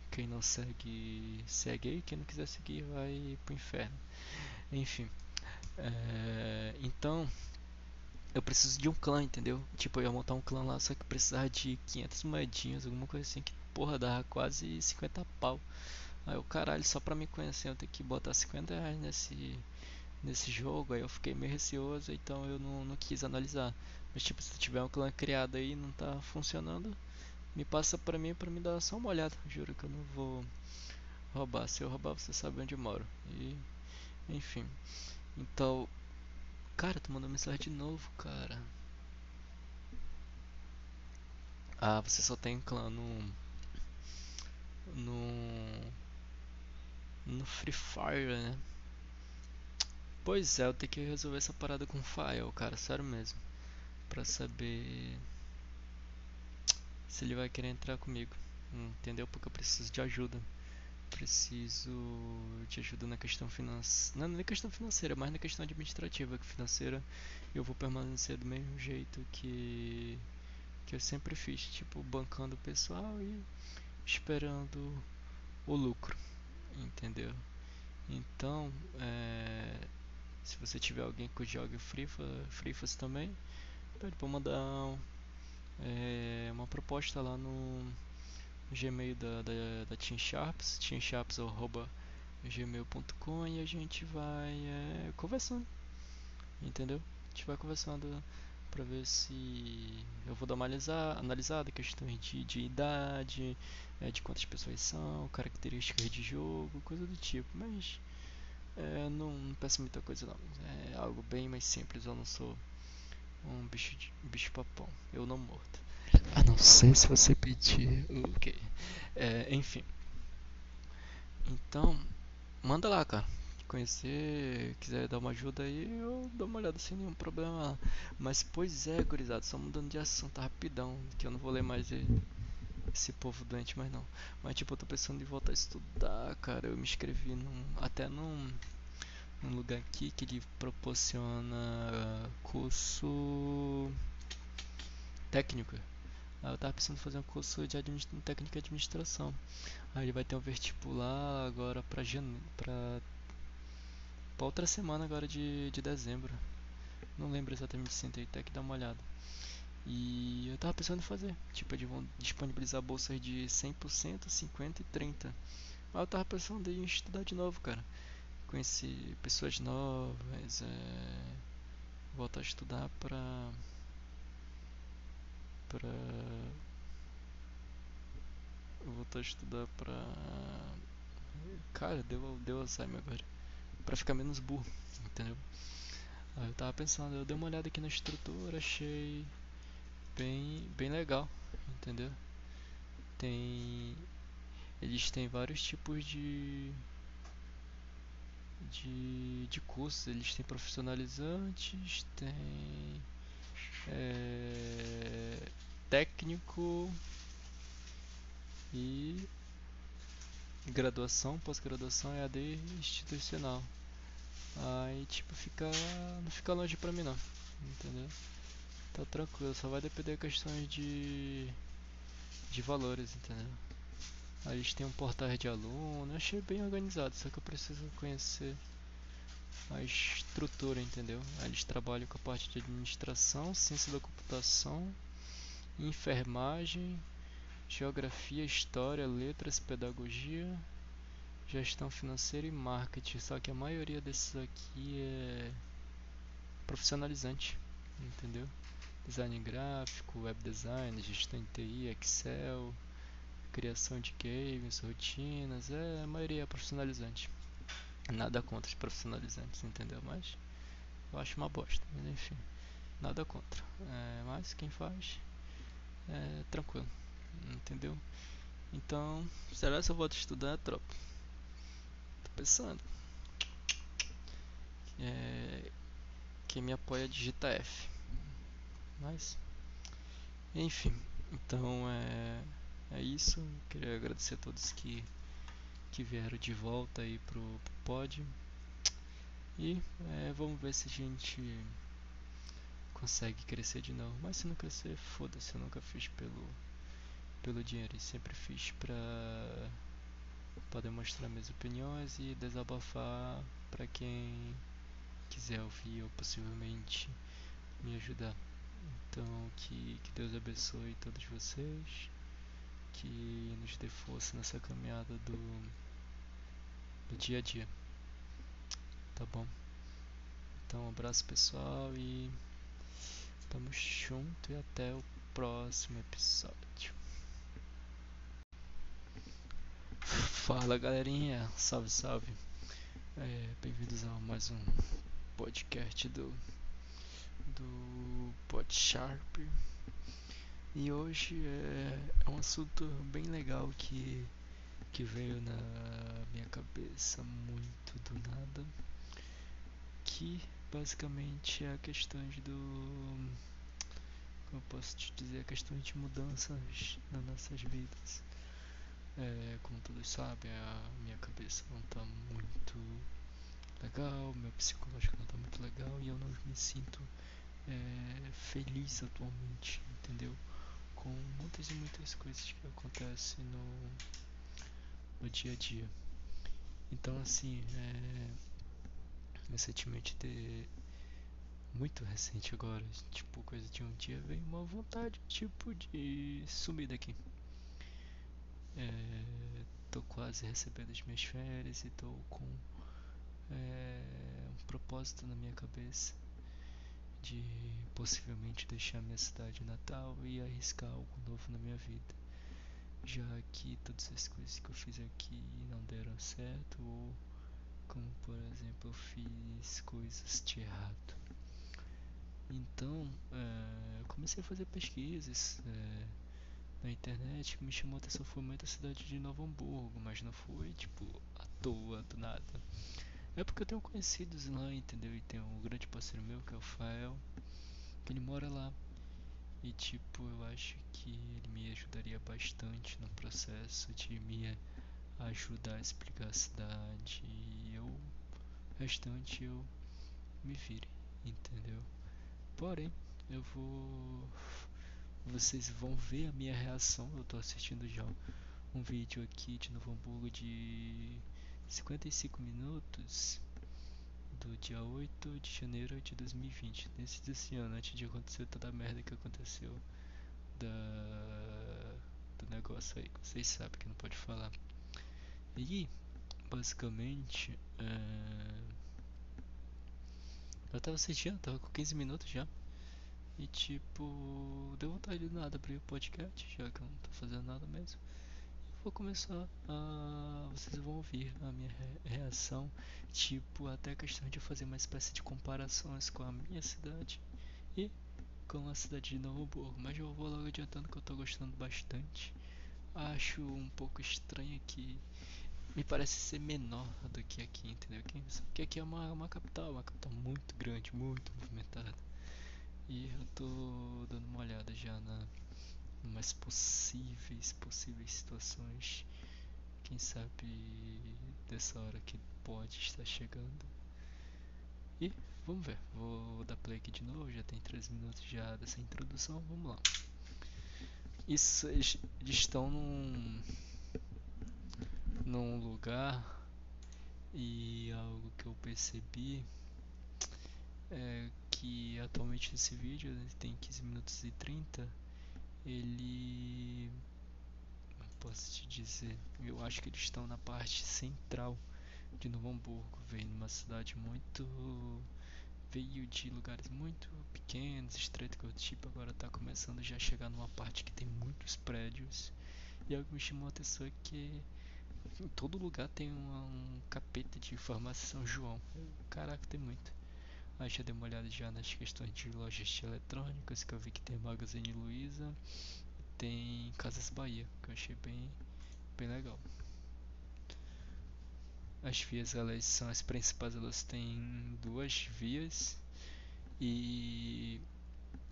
Quem não segue, segue aí. Quem não quiser seguir, vai pro inferno. Enfim. É, então. Eu preciso de um clã, entendeu? Tipo, eu ia montar um clã lá, só que precisava de 500 moedinhas, alguma coisa assim, que porra dava quase 50 pau. Aí o caralho, só pra me conhecer eu tenho que botar 50 reais nesse, nesse jogo. Aí eu fiquei meio receoso, então eu não, não quis analisar. Mas tipo, se tiver um clã criado aí e não tá funcionando, me passa pra mim pra me dar só uma olhada. Juro que eu não vou roubar. Se eu roubar, você sabe onde eu moro. E enfim. Então. Cara, tu mandou mensagem de novo, cara. Ah, você só tem clã no. No. No Free Fire, né? Pois é, eu tenho que resolver essa parada com Fael, cara, sério mesmo. Pra saber se ele vai querer entrar comigo. Entendeu? Porque eu preciso de ajuda. Preciso de ajuda na questão financeira. Não na questão financeira, mas na questão administrativa. Que financeira eu vou permanecer do mesmo jeito que, que eu sempre fiz. Tipo, bancando o pessoal e esperando o lucro. Entendeu? Então, é, se você tiver alguém que jogue Frifa, Frifas também, para mandar é, uma proposta lá no Gmail da, da, da Team Sharps, teamsharps.gmail.com e a gente vai é, conversando, entendeu? A gente vai conversando para ver se eu vou dar uma analisada, questões de, de idade, é, de quantas pessoas são, características de jogo, coisa do tipo, mas é, não, não peço muita coisa não. É algo bem mais simples. Eu não sou um bicho, de, bicho papão. Eu não morto. A não ser se você pedir. Ok. É, enfim. Então, manda lá, cara. Conhecer, quiser dar uma ajuda aí, eu dou uma olhada sem nenhum problema. Mas, pois é, gurizada, só mudando de assunto rapidão, que eu não vou ler mais esse povo doente mais não. Mas tipo, eu tô pensando em voltar a estudar, cara. Eu me inscrevi num, até num, num lugar aqui que ele proporciona curso técnico. Eu tava pensando em fazer um curso de administ técnica de administração. Aí ele vai ter um vestibular agora pra janeiro, pra, pra outra semana agora de, de dezembro. Não lembro exatamente se tem, que dar uma olhada. E eu tava pensando em fazer. Tipo, eles vão disponibilizar bolsas de 100%, 50% e 30%. Mas eu tava pensando em estudar de novo, cara. Conhecer pessoas novas, é... voltar a estudar pra. Pra. voltar a estudar pra. Cara, deu, deu Alzheimer agora. Pra ficar menos burro, entendeu? Aí eu tava pensando, eu dei uma olhada aqui na estrutura, achei bem, bem legal, entendeu? Tem eles têm vários tipos de de, de cursos, eles têm profissionalizantes, tem é, técnico e graduação, pós-graduação é AD institucional. Aí tipo fica não fica longe pra mim não, entendeu? Tá tranquilo, só vai depender questões de de valores, entendeu? A gente tem um portal de aluno, achei bem organizado, só que eu preciso conhecer a estrutura, entendeu? Eles trabalham com a parte de administração, ciência da computação, enfermagem, geografia, história, letras, pedagogia, gestão financeira e marketing. Só que a maioria desses aqui é profissionalizante, entendeu? design gráfico, web design, gestão de TI, Excel, criação de games, rotinas, é, a maioria é profissionalizante. Nada contra os profissionalizantes, entendeu? Mas eu acho uma bosta, mas enfim, nada contra. É, mas quem faz é tranquilo, entendeu? Então, será que eu volto a estudar, tropa? tropeçando. É, quem me apoia digita F. Mas, enfim, então é, é isso. Queria agradecer a todos que, que vieram de volta aí pro, pro pod. E é, vamos ver se a gente consegue crescer de novo. Mas se não crescer, foda-se, eu nunca fiz pelo, pelo dinheiro. E sempre fiz pra, pra demonstrar minhas opiniões e desabafar pra quem quiser ouvir ou possivelmente me ajudar. Então, que, que Deus abençoe todos vocês, que nos dê força nessa caminhada do, do dia a dia. Tá bom? Então, um abraço pessoal e tamo junto e até o próximo episódio. Fala galerinha, salve salve. É, Bem-vindos a mais um podcast do do PodSharp. E hoje é, é um assunto bem legal que que veio na minha cabeça muito do nada, que basicamente é a questão do como eu posso te dizer, a questão de mudanças nas nossas vidas. É, como todos sabem, a minha cabeça não está muito legal, meu psicológico não está muito legal e eu não me sinto é, feliz atualmente, entendeu? Com muitas e muitas coisas que acontecem no, no dia a dia. Então, assim, é, recentemente, de, muito recente agora, tipo, coisa de um dia, veio uma vontade, tipo, de sumir daqui. É, tô quase recebendo as minhas férias e tô com é, um propósito na minha cabeça de possivelmente deixar minha cidade natal e arriscar algo novo na minha vida. Já que todas as coisas que eu fiz aqui não deram certo, ou como por exemplo eu fiz coisas de errado. Então é, comecei a fazer pesquisas é, na internet que me chamou a atenção foi muito a cidade de Novo Hamburgo, mas não foi tipo à toa, do nada. É porque eu tenho conhecidos lá, entendeu? E tem um grande parceiro meu que é o Fael, que ele mora lá. E tipo, eu acho que ele me ajudaria bastante no processo de me ajudar a explicar a cidade e eu, restante, eu me vire, entendeu? Porém, eu vou. Vocês vão ver a minha reação. Eu tô assistindo já um vídeo aqui de Novo Hamburgo de 55 minutos do dia 8 de janeiro de 2020, nesse desse ano, antes de acontecer toda a merda que aconteceu da do negócio aí, vocês sabem que não pode falar. E basicamente é... eu tava assistindo, tava com 15 minutos já. E tipo, deu vontade de nada abrir o podcast, já que eu não tô fazendo nada mesmo vou começar a. Vocês vão ouvir a minha reação, tipo, até a questão de fazer uma espécie de comparações com a minha cidade e com a cidade de Novo Hamburgo. Mas eu vou logo adiantando que eu tô gostando bastante. Acho um pouco estranho que me parece ser menor do que aqui, entendeu? Porque aqui é uma, uma capital, uma capital muito grande, muito movimentada. E eu tô dando uma olhada já na umas possíveis, possíveis situações. Quem sabe dessa hora que pode estar chegando. E vamos ver, vou dar play aqui de novo, já tem 3 minutos já dessa introdução, vamos lá. Isso, eles estão num, num lugar e algo que eu percebi é que atualmente esse vídeo tem 15 minutos e 30 ele posso te dizer, eu acho que eles estão na parte central de Novo Hamburgo, veio numa cidade muito veio de lugares muito pequenos, estreitos que eu tipo agora está começando já a chegar numa parte que tem muitos prédios. E algo me chamou a atenção é que em todo lugar tem um capeta de farmácia São João. Caraca, tem muito. Aí já dei uma olhada já nas questões de lojas de eletrônicas, que eu vi que tem Magazine Luiza tem Casas Bahia, que eu achei bem, bem legal. as vias elas são as principais, elas têm duas vias e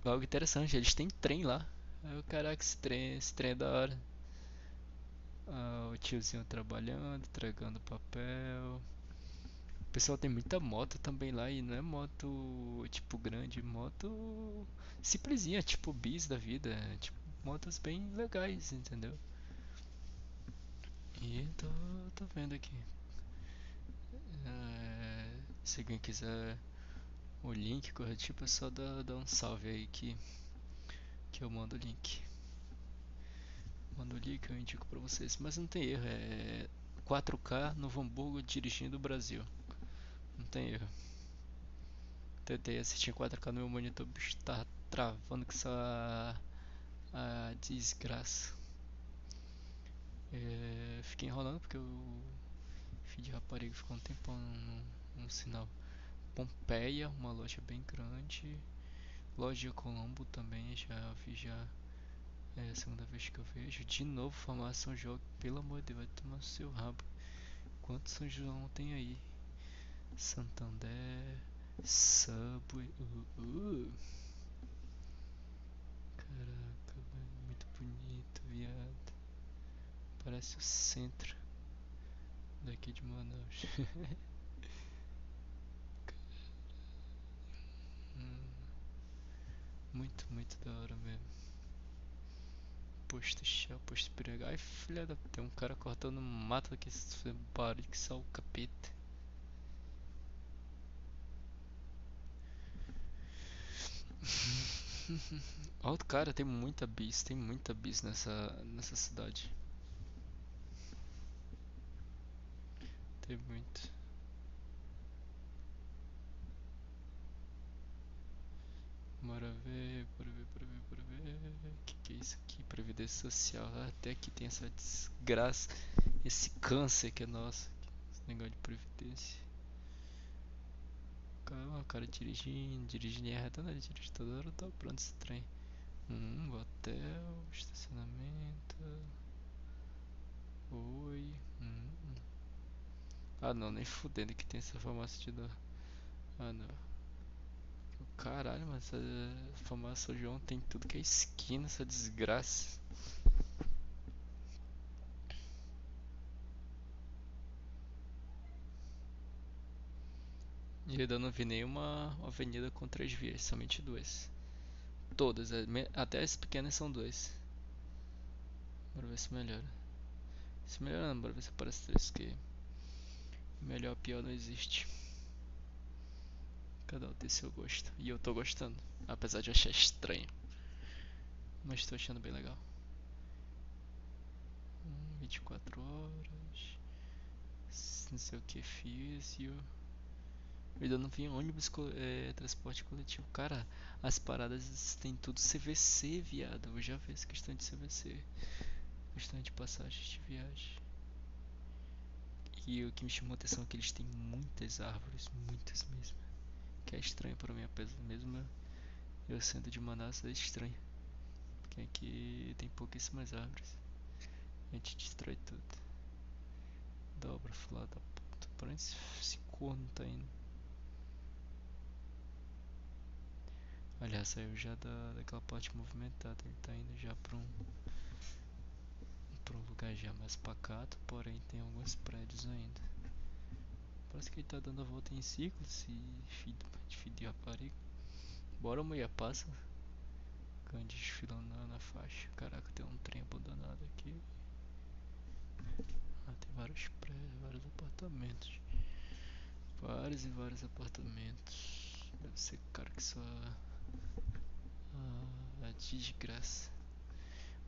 algo interessante, eles têm trem lá. Aí, caraca, esse trem, esse trem é da hora. Ah, o tiozinho trabalhando, entregando papel. O pessoal tem muita moto também lá e não é moto tipo grande, moto simplesinha, tipo bis da vida, tipo motos bem legais, entendeu? E tô, tô vendo aqui. É, se alguém quiser o link corretivo é só dar, dar um salve aí que, que eu mando o link. Mando o link eu indico pra vocês. Mas não tem erro, é 4K no Hamburgo dirigindo o Brasil. Não tem erro. Tentei assistir 4K no meu monitor, o bicho tá travando com essa a desgraça. É, fiquei enrolando porque o filho de rapariga ficou um tempão no, no sinal. Pompeia, uma loja bem grande. Loja Colombo também, já vi já. É a segunda vez que eu vejo. De novo, farmácia São João, pelo amor de Deus, vai tomar seu rabo. Quantos São João tem aí? Santander, Subway. Uh, uh. Caraca, muito bonito, viado. Parece o centro daqui de Manaus. hum, muito, muito da hora mesmo. Posto chá, posto perigo. Ai, filha da. Tem um cara cortando mato aqui, barulho que só o capeta. Ó, cara, tem muita bis, tem muita bis nessa, nessa cidade. Tem muito. Bora ver, bora ver, bora ver, bora ver. Que que é isso aqui? Previdência social. Até aqui tem essa desgraça, esse câncer que é nosso. Esse negócio de previdência. Calma, o cara dirigindo, dirigindo errado, não, ele dirige toda hora, tá pronto esse trem. Hum, hotel, estacionamento. Oi. Hum. Ah não, nem fudendo que tem essa farmácia de dor. Ah não. Caralho, mas essa farmácia João tem tudo que é esquina, essa desgraça. E ainda não vi nenhuma avenida com três vias, somente duas. Todas, é, até as pequenas são duas. Bora ver se melhora. Se melhora não, bora ver se aparece três que melhor pior não existe. Cada um tem seu gosto. E eu tô gostando, apesar de achar estranho. Mas tô achando bem legal. Hum, 24 horas. Não sei o que fiz. Ainda não vi ônibus, é, transporte coletivo. Cara, as paradas têm tudo CVC, viado. Eu já vi essa questão de CVC. Questão de passagens de viagem. E o que me chamou a atenção é que eles têm muitas árvores, muitas mesmo. Que é estranho para mim, apesar mesmo eu sendo de Manaus é estranho. Porque aqui tem pouquíssimas árvores. A gente destrói tudo. Dobra, filha puta. Pra onde esse corno tá indo? Aliás, saiu já da, daquela parte movimentada. Ele tá indo já pra um, pra um lugar já mais pacato, porém tem alguns prédios ainda. Parece que ele tá dando a volta em ciclo, esse filho filho de rapariga. Bora mulher, passa. Cande desfilando na, na faixa. Caraca, tem um trem abandonado aqui. Ah, tem vários prédios, vários apartamentos. Vários e vários apartamentos. Deve ser cara que só ah, desgraça.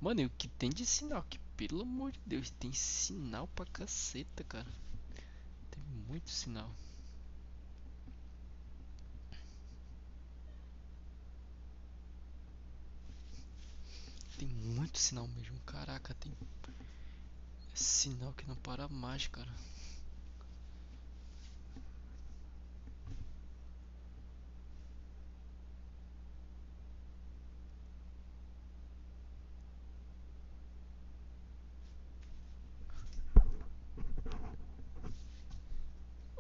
Mano, e o que tem de sinal aqui? Pelo amor de Deus, tem sinal pra caceta, cara. Tem muito sinal. Tem muito sinal mesmo. Caraca, tem sinal que não para mais, cara.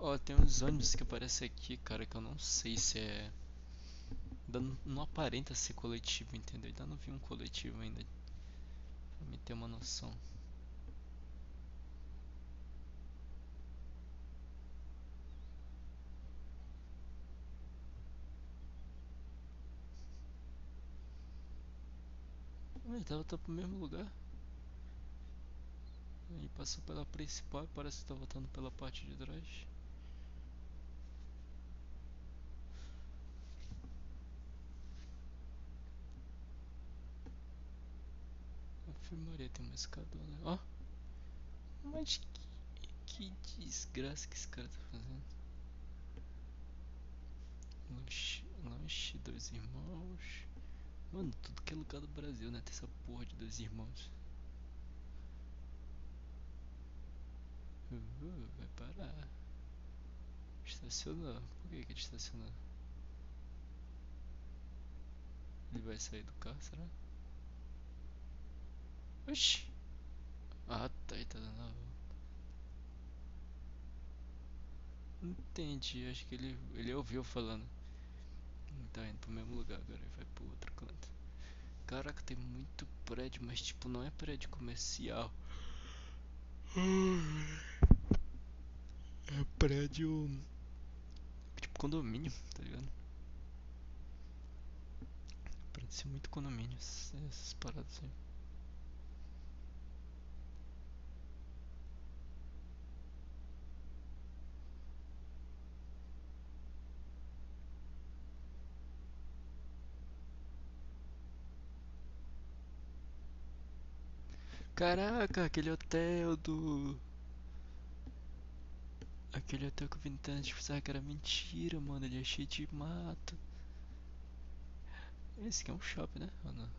Ó, tem uns ônibus que aparecem aqui, cara, que eu não sei se é. Não aparenta ser coletivo, entendeu? Ainda não vi um coletivo ainda. Pra me ter uma noção. Ele tava tá pro mesmo lugar. Aí passou pela principal e parece que tá voltando pela parte de trás. Afirmaria tem uma escadona. Ó! Mas que, que desgraça que esse cara tá fazendo. Lanche, lanche dois irmãos. Mano, tudo que é lugar do Brasil, né? Tem essa porra de dois irmãos. Uh, vai parar. Estacionar. Por que que ele estacionou? Ele vai sair do carro, será? Oxi! Ah, tá, ele tá dando a volta. Entendi, acho que ele, ele ouviu falando. Tá indo pro mesmo lugar agora, ele vai pro outro canto. Caraca, tem muito prédio, mas tipo, não é prédio comercial. É prédio. Tipo condomínio, tá ligado? Parece muito condomínio, essas paradas aí. Caraca, aquele hotel do. Aquele hotel que eu vi antes de pensava que era mentira, mano. Ele é cheio de mato. Esse aqui é um shopping, né? Não?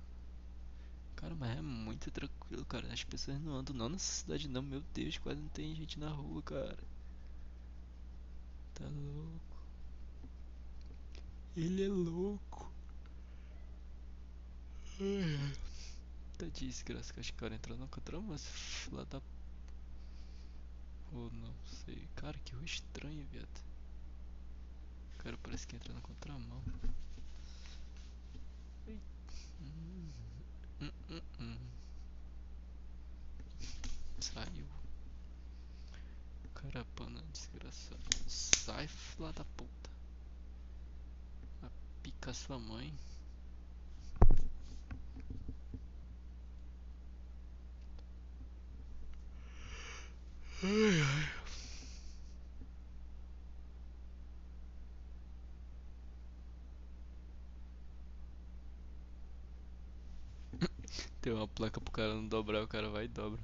Cara, mas é muito tranquilo, cara. As pessoas não andam não nessa cidade não. Meu Deus, quase não tem gente na rua, cara. Tá louco. Ele é louco. Ai, Tá desgraça que acho que o cara entrou no contramão, mas lá da. Ou não sei. Cara, que rua estranha, viado. O cara parece que entra na contramão. Hum, hum, hum. Saiu. Carapana, desgraçado. Sai, lá da puta. A pica sua mãe. Tem uma placa pro cara não dobrar, o cara vai e dobra.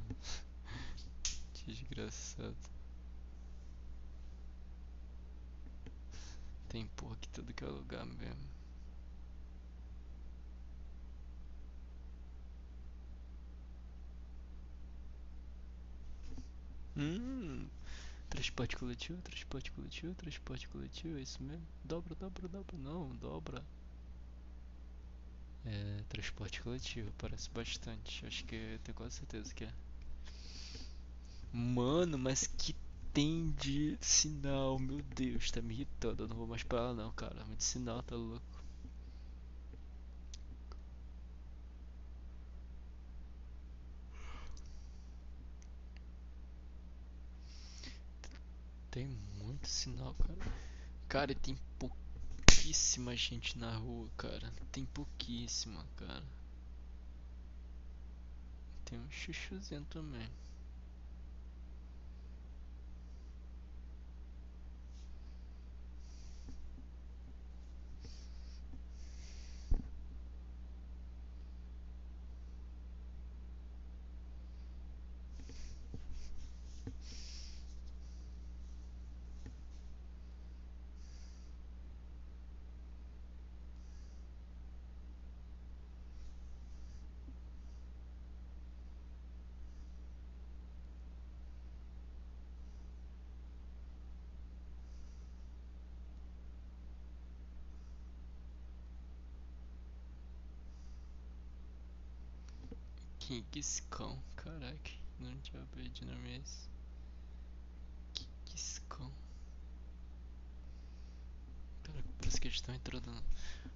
Desgraçado. Tem porra aqui tudo que é lugar mesmo. Hum, transporte coletivo, transporte coletivo, transporte coletivo, é isso mesmo? Dobra, dobra, dobra, não, dobra. É, transporte coletivo, parece bastante. Acho que eu tenho quase certeza que é. Mano, mas que tem de sinal, meu Deus, tá me irritando. Eu não vou mais pra lá não, cara. Muito sinal, tá louco. Tem muito sinal, cara. Cara, tem pouquíssima gente na rua, cara. Tem pouquíssima, cara. Tem um chuchuzinho também. Que escão, caraca, não tinha apelido no mês. Que escão! Caraca, parece que eles estão entrando.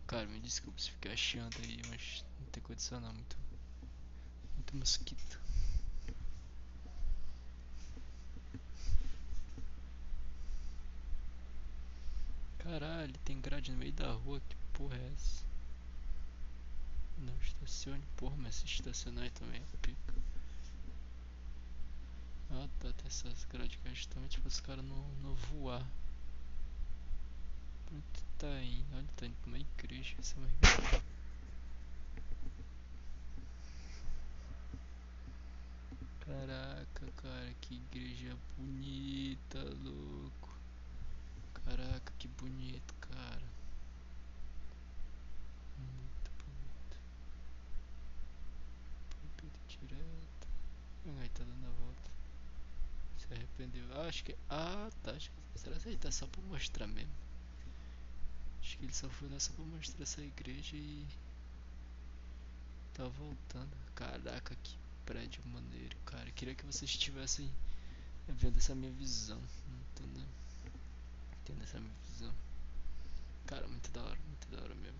Cara, me desculpa se ficar achando aí, mas não tem condição não, muito. Muito mosquito. Caralho, tem grade no meio da rua, que porra é essa? Não estacione, porra, mas se estacionar aí também é pica. Ah tá, tem essas grades justamente para os caras não, não voar. Tu tá indo? Olha, tá indo pra uma igreja, essa é. Caraca, cara, que igreja bonita, louco. Caraca, que bonito, cara. Muito bonito. Púlpito direto. Ah, tá dando a volta. Se arrependeu. Ah, acho que. Ah, tá. Acho que... Será que ele tá só pra mostrar mesmo? Acho que ele só foi lá só pra mostrar essa igreja e. Tá voltando. Caraca, que prédio maneiro, cara. Queria que vocês estivessem vendo essa minha visão. Entendeu? Entendendo essa minha visão. Cara, muito da hora, muito da hora mesmo.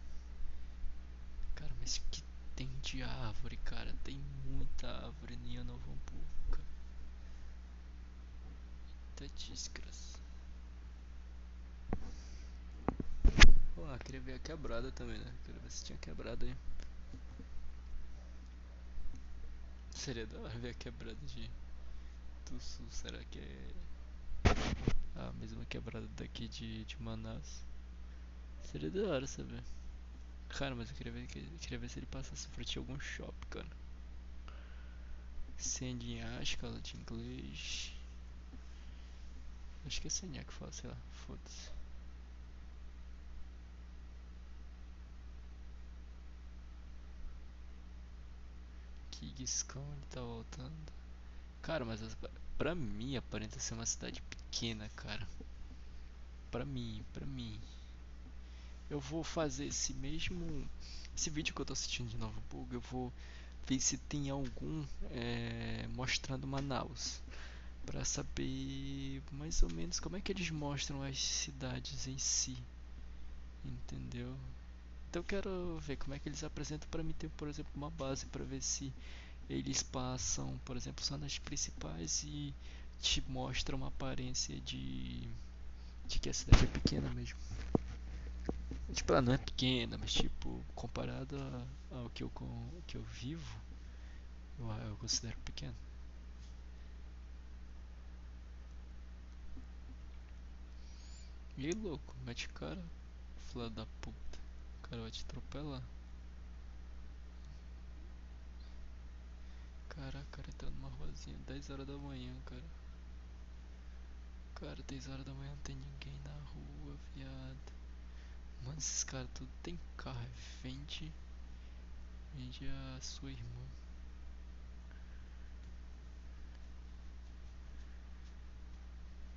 Cara, mas que tem de árvore, cara? Tem muita árvore em Novo Hamburgo. Eita desgraça. Ah, queria ver a quebrada também, né? Queria ver se tinha quebrada aí. Seria da hora ver a quebrada de do sul, será que é a mesma quebrada daqui de, de Manaus? Seria da hora saber. Cara, mas eu queria ver, queria ver se ele passasse frente a algum shopping, cara. CNA, escola de inglês. Acho que é CNA que fala, sei lá, foda-se. Kingscon ele tá voltando. Cara, mas pra mim aparenta ser uma cidade pequena, cara. Pra mim, pra mim. Eu vou fazer esse mesmo. Esse vídeo que eu tô assistindo de Novo Bug, eu vou ver se tem algum é, mostrando Manaus. Pra saber mais ou menos como é que eles mostram as cidades em si. Entendeu? Então eu quero ver como é que eles apresentam para mim ter, por exemplo, uma base para ver se eles passam, por exemplo, só nas principais e te mostram uma aparência de de que a cidade é pequena mesmo. Tipo, ela não é pequena, mas tipo, comparado ao que eu, que eu vivo, eu, eu considero pequeno. E louco, mete cara, filha da puta. O cara vai te atropelar. Caraca, cara entrando numa ruazinha 10 horas da manhã, cara. Cara, 10 horas da manhã não tem ninguém na rua, viado. Mano, esses caras tudo tem carro, vende. Vende a sua irmã.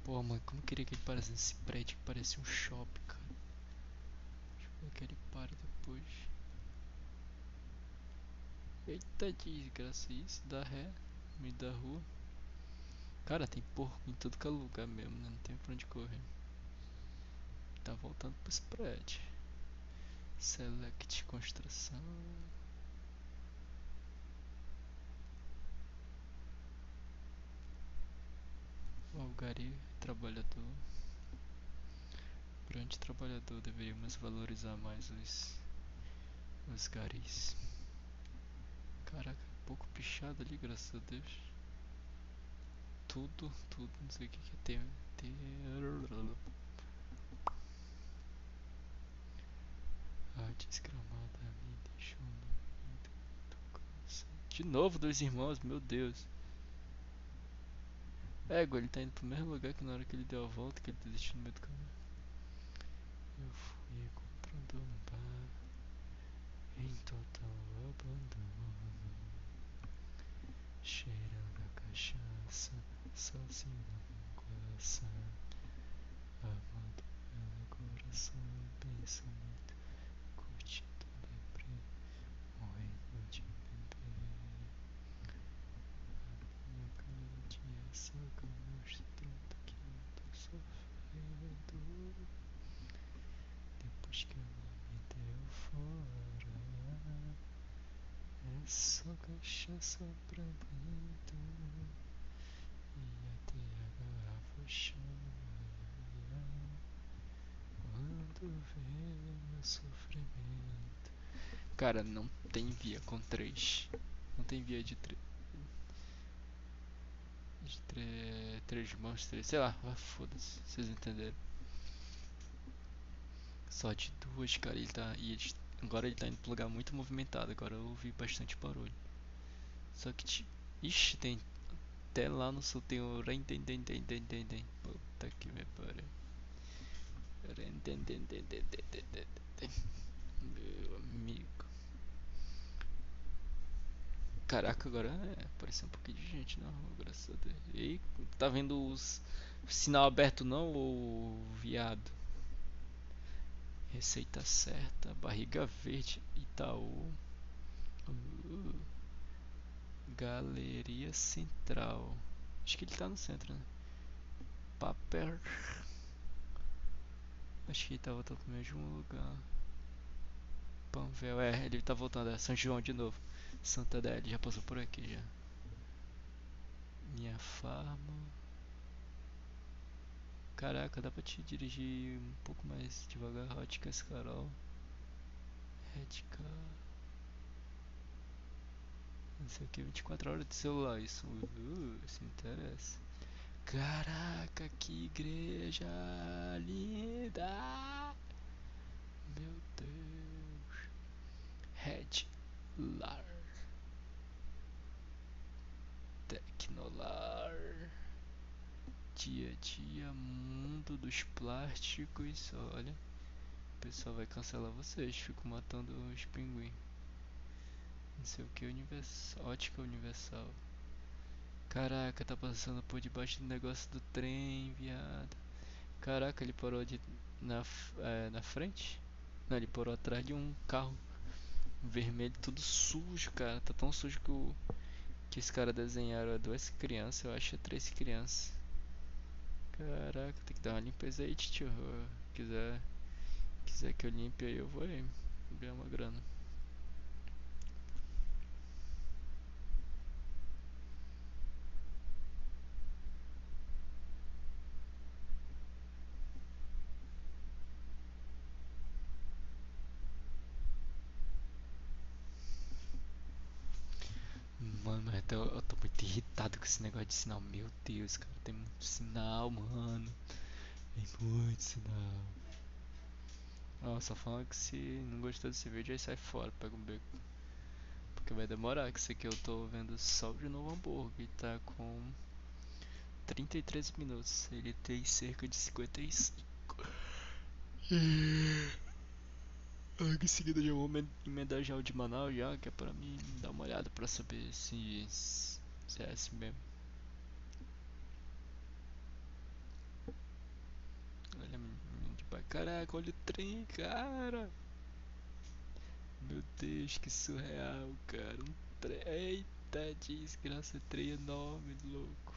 Pô, mano, como eu queria que ele parasse nesse prédio que parecia um shopping, cara. Deixa eu ver que ele para depois. Eita desgraça, isso dá ré no meio da rua. Cara, tem porco em todo que é lugar mesmo, né? Não tem pra onde correr. Tá voltando pros prédios. Select construção. Algari, trabalhador. Grande trabalhador, deveríamos valorizar mais os, os garis. Caraca, um pouco pichado ali, graças a Deus. Tudo, tudo, não sei o que, que é ter. ter... Arte escramada me deixou no De novo, dois irmãos, meu Deus. É, ele tá indo pro mesmo lugar que na hora que ele deu a volta, que ele desistiu no meio do caminho. Eu fui encontrando um bar em total abandono. Cheirando a cachaça, sozinho na manguaça. Amando pelo coração e pensamento. Curtindo deprê, morrendo de beber. A minha cada dia saca mostrando que eu tô sofrendo. Depois que cachaça pra dentro e até a garrafa cheia. Quando vê meu sofrimento. Cara, não tem via com três. Não tem via de três. De tre- mãos, três. Sei lá, foda-se. Vocês entenderam. Só de duas, cara. Ele tá. E ele- agora ele tá indo pro lugar muito movimentado. Agora eu ouvi bastante barulho. Só que. ti- Ixi, tem. Até lá no sul tem o. Rendendendendendendem. Puta que me pariu. Meu amigo. Caraca, agora é, apareceu um pouquinho de gente na rua, graças a Deus. E aí, tá vendo os sinal aberto não, ou viado? Receita certa, barriga verde, Itaú. Uh, Galeria Central. Acho que ele tá no centro, né? Papel. Acho que ele tá voltando pro mesmo lugar. Panvel, é, ele tá voltando, é São João de novo. Santa Adélia, já passou por aqui já. Minha farma. Caraca, dá pra te dirigir um pouco mais devagar. Óticas Carol. Redcar. Não sei o que, 24 horas de celular. Isso, uh, isso me interessa. Caraca, que igreja linda! Meu Deus. Red Lar. Tecnolar. Dia a dia, mundo dos plásticos. Olha, o pessoal vai cancelar vocês. Fico matando os pinguins. Não sei o que, universal, ótica universal. Caraca, tá passando por debaixo do negócio do trem, viado. Caraca, ele parou de na, é, na frente? Não, ele parou atrás de um carro vermelho, tudo sujo, cara. Tá tão sujo que o que esse cara desenharam é duas crianças, eu acho, é três crianças. Caraca, tem que dar uma limpeza aí, tio. Quiser, quiser que eu limpe aí, eu vou aí. Ganhar uma grana. Mano, mas eu tô, eu tô muito irritado com esse negócio de sinal. Meu Deus, cara, tem muito sinal, mano. Tem muito sinal. Ó, só falando que se não gostou desse vídeo, aí sai fora, pega um beco. Porque vai demorar, que esse aqui eu tô vendo só de novo hambúrguer. E tá com 33 minutos. Ele tem cerca de 55. Logo em seguida já vou emen- emendar já o de Manaus já, que é pra mim dar uma olhada pra saber se, se é assim. Olha, pai. Caraca, olha o trem, cara. Meu Deus, que surreal, cara. Um trem. Eita, desgraça, trem enorme, louco.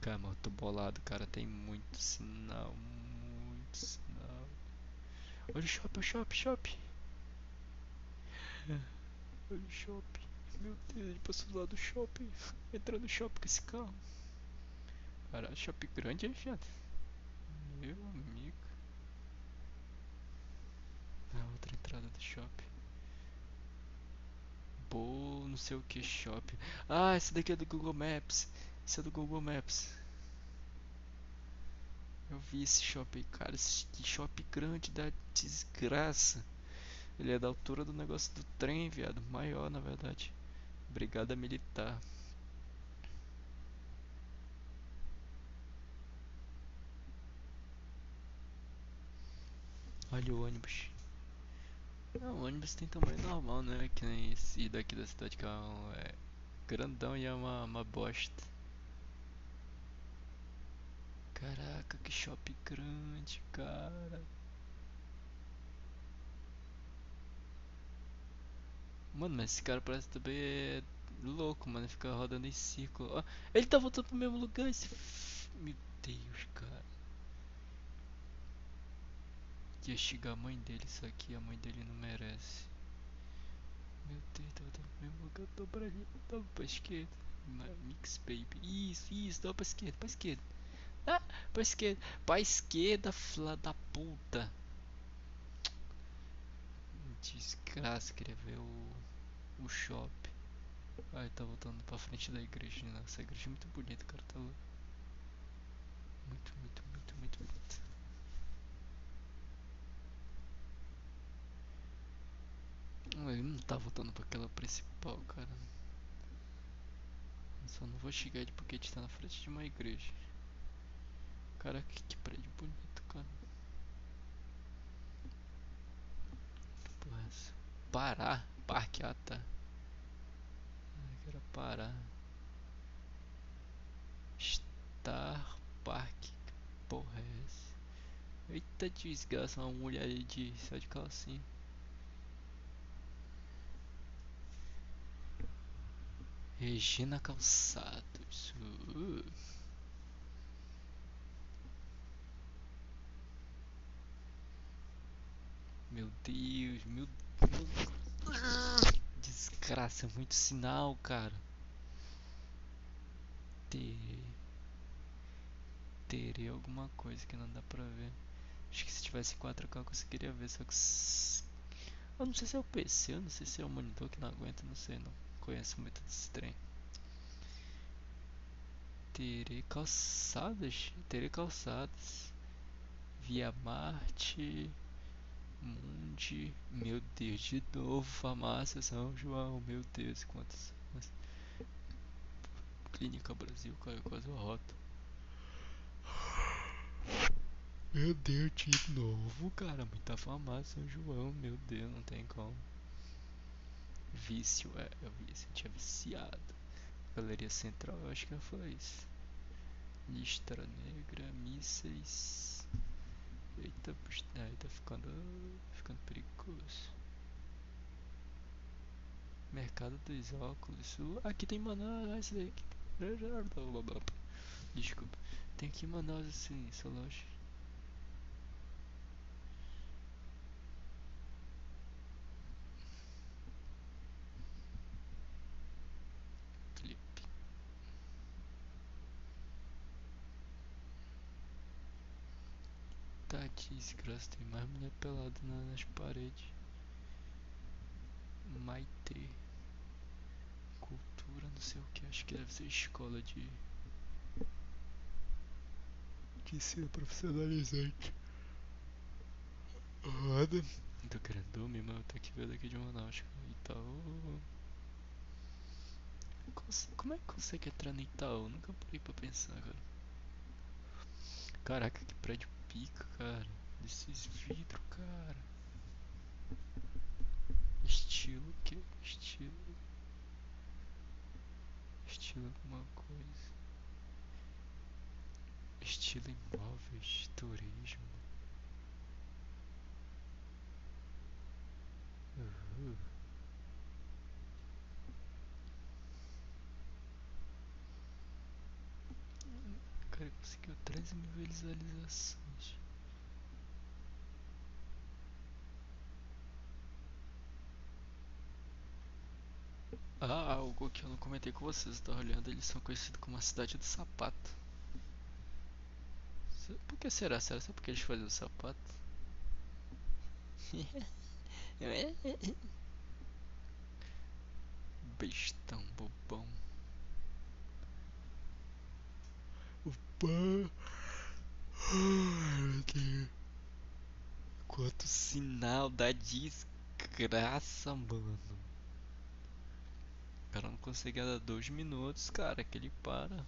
Cara, eu tô bolado, cara. Tem muito sinal, muito sinal. Olha o shopping, o shopping, shopping. O shopping. Meu Deus, ele passou do lado do shopping. Entrando no shopping com esse carro. Caralho, shopping grande, fiado? Meu amigo. A outra entrada do shopping. Bo, não sei o que shopping. Ah, esse daqui é do Google Maps. Esse é do Google Maps. Eu vi esse shopping, cara. Esse shopping grande da desgraça. Ele é da altura do negócio do trem, viado. Maior, na verdade. Brigada Militar. Olha o ônibus. Não, o ônibus tem tamanho normal, né? Que nem esse daqui da cidade que é, um- é grandão e é uma, uma bosta. Caraca, que shopping grande, cara. Mano, mas esse cara parece também é louco, mano. Fica rodando em círculo. Ó, ele tá voltando pro mesmo lugar, esse. Meu Deus, cara. castigar a mãe dele, isso aqui a mãe dele não merece. Meu Deus, tá voltando pro mesmo lugar, tô pra ali, tô pra esquerda. Mix baby. Isso, isso, dá pra esquerda, pra esquerda. Ah, pra esquerda, pra esquerda, fila da puta. Desgraça, queria ver o, o shopping. Ai, tá voltando pra frente da igreja. Nossa, a igreja é muito bonita, cara. Tá louco. Muito, muito, muito, muito bonita. Ele não tá voltando pra aquela principal, cara. Eu só não vou chegar ele porque a gente tá na frente de uma igreja. Caraca, que prédio bonito, cara. Que porra é essa? Parar? Parque, ah tá. Que era parar. Star Park. Que porra é essa? Eita desgraça, uma mulher de céu de calcinha. Regina Calçados. Uh. Meu Deus, meu Deus. Desgraça, é muito sinal, cara. Terei. Terei alguma coisa que não dá pra ver. Acho que se tivesse 4K eu conseguiria ver, só que. Eu não sei se é o PC, eu não sei se é o monitor que não aguenta, não sei, não conheço muito desse trem. Terei calçadas, terei calçadas. Via Marte. Mundi, meu Deus, de novo, farmácia São João, meu Deus, quantas. Clínica Brasil, cara, quase uma rota. Meu Deus, de novo, cara, muita farmácia São João, meu Deus, não tem como. Vício, é, eu vício, tinha viciado. Galeria Central, eu acho que foi isso. Listra Negra, mísseis. Eita, aí tá ficando, ficando perigoso. Mercado dos óculos. Aqui tem Manaus, esse daqui. Desculpa. Tem aqui Manaus assim, essa loja. Clipe. Tá desgraça, tem mais mulher pelada na- nas paredes. Maite. Cultura, não sei o que, acho que deve ser escola de. De ser profissionalizante. Roda. Tô querendo dormir, mas eu tenho que ver daqui de Manaus. Itaú. Cons- Como é que consegue entrar no Itaú? Nunca parei pra pensar, cara. Caraca, que prédio pica, cara. Desses vidros, cara. Estilo o quê? Estilo. Estilo alguma coisa. Estilo imóveis, turismo. Uhul. O cara conseguiu 13 mil visualizações. Ah, algo que eu não comentei com vocês, eu tava olhando, eles são conhecidos como a cidade do sapato. Por que será? Será só porque eles fazem o sapato? Bestão, bobão. O pão. Ai. Quanto sinal da desgraça, mano. Cara não consegue dar dois minutos, cara, que ele para.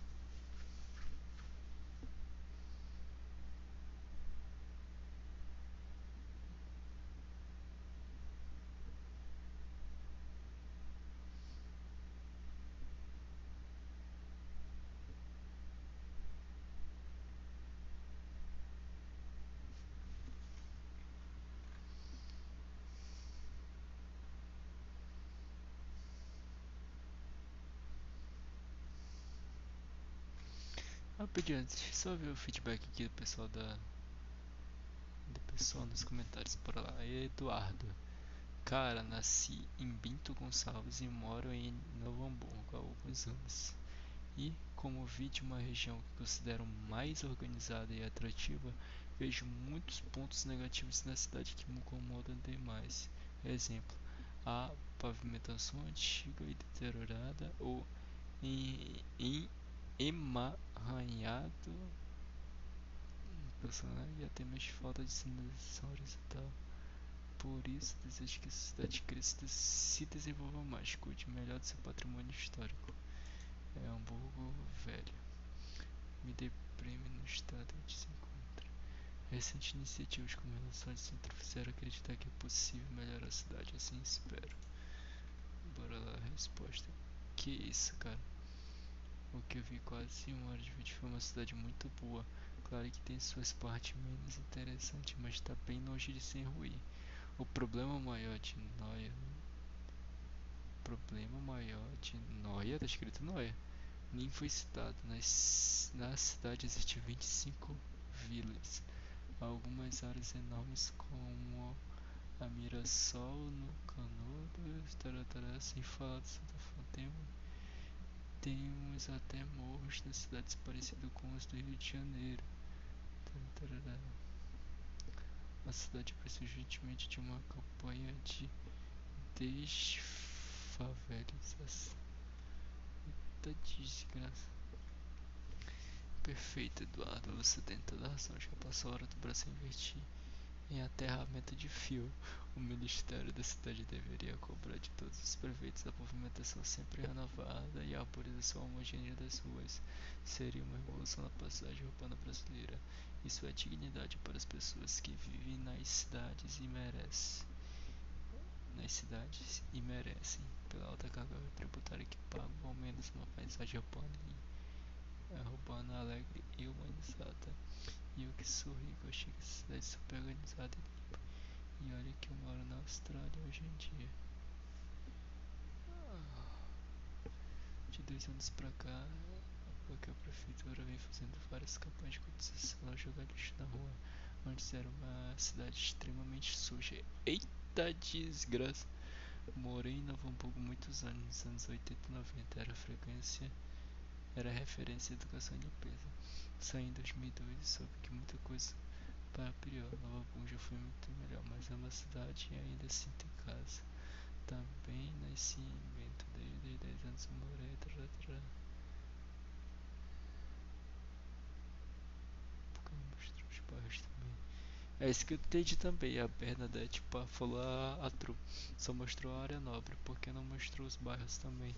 Rapidinho, deixa eu só ver o feedback aqui do pessoal da. Do pessoal nos comentários. Bora lá. Eduardo. Cara, nasci em Bento Gonçalves e moro em Novo Hamburgo há alguns anos. E, como vi de uma região que considero mais organizada e atrativa, vejo muitos pontos negativos na cidade que me incomodam demais. Exemplo, a pavimentação antiga e deteriorada ou em, em emaranhado personagem e até mesmo falta de sinalização horizontal. Por isso, desejo que a cidade cresça se desenvolva mais, cuide melhor do seu patrimônio histórico. É Hamburgo Velho. Me deprime no estado onde se encontra. Recentes iniciativas como relação de centro fizeram acreditar que é possível melhorar a cidade, assim espero. Bora lá, resposta. Que isso, cara? O que eu vi quase uma hora de vídeo foi uma cidade muito boa. Claro que tem suas partes menos interessantes, mas está bem longe de ser ruim. O problema maior de Noia. Problema maior de Noia, tá escrito Noia. Nem foi citado. Nas, na cidade existem 25 vilas. Algumas áreas enormes como a Mirassol no taratara, sem falar de Santa Fontaine. Temos até morros nas cidades parecidas com os do Rio de Janeiro. A cidade precisa urgentemente de uma campanha de desfavelização. Eita desgraça. Perfeito, Eduardo. Você tem toda a razão. Já passou a hora do Brasil investir em aterramento de fio. O Ministério da Cidade deveria cobrar de todos os prefeitos a movimentação sempre renovada e a arborização homogênea das ruas. Seria uma revolução na passagem urbana brasileira. Isso é dignidade para as pessoas que vivem nas cidades e merecem. Nas cidades e merecem, pela alta carga tributária que pagam, ao menos uma paisagem urbana, e, é, urbana alegre e humanizada. E eu que sou rico, achei que essa cidade é super organizada e limpa. E olha que eu moro na Austrália hoje em dia. De dois anos pra cá, porque a prefeitura vem fazendo várias campanhas de conscientização ao jogar lixo na rua. Antes era uma cidade extremamente suja. Eita desgraça! Morei em Novo Hamburgo muitos anos, nos anos 80 e 90. Era frequência, era referência à educação e limpeza. Saí em 2002 e soube que muita coisa para pior. Nova já foi muito melhor, mas é uma cidade e ainda sinto em casa. Também nasci em Bento, desde 10 anos morei. Tra, tra. mostrou os bairros também. É isso que eu entendi também. A Bernadette tipo, falou a, a Tru. Só mostrou a área nobre, porque não mostrou os bairros também.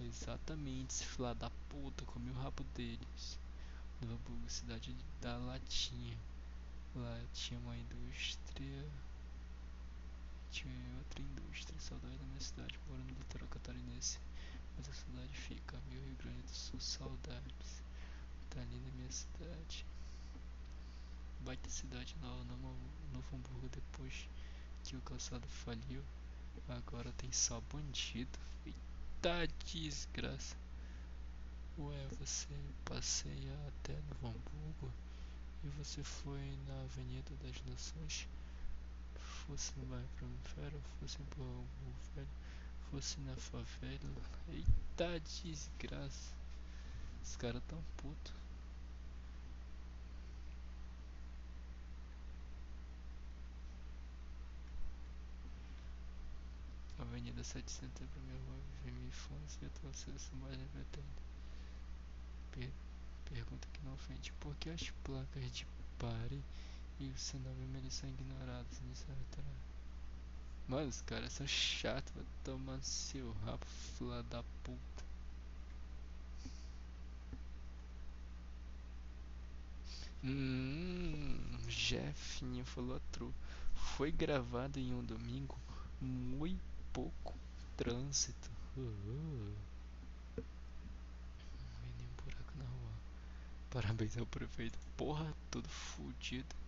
Exatamente, esse filho da puta, comi o rabo deles. Nova Hamburgo, cidade da Latinha. Lá tinha uma indústria. Tinha outra indústria. Saudade da minha cidade, moro no litoral catarinense. Mas a cidade fica, meu Rio Grande do Sul, saudades. Tá ali na minha cidade baita cidade nova, Novo Hamburgo depois que o calçado faliu. Agora tem só bandido. Eita desgraça. Ué, você passeia até Novo Hamburgo e você foi na Avenida das Nações? Fosse no bairro Primavera, fosse em Hamburgo Velho, fosse na favela. Eita desgraça. Os caras tão putos. Avenida 7 de Setembro, minha rua, minha infância e atual seleção mais pretende. Per pergunta que não ofende. Por que as placas de pare e o sinal vermelho são ignorados nesse restaurante? Mano, os caras são chatos, vai tomar seu rabo, filha da puta. Hum, Jefinho falou true. Foi gravado em um domingo muito pouco trânsito. Uhum. Menino buraco na rua. Parabéns ao prefeito. Porra, tudo fudido.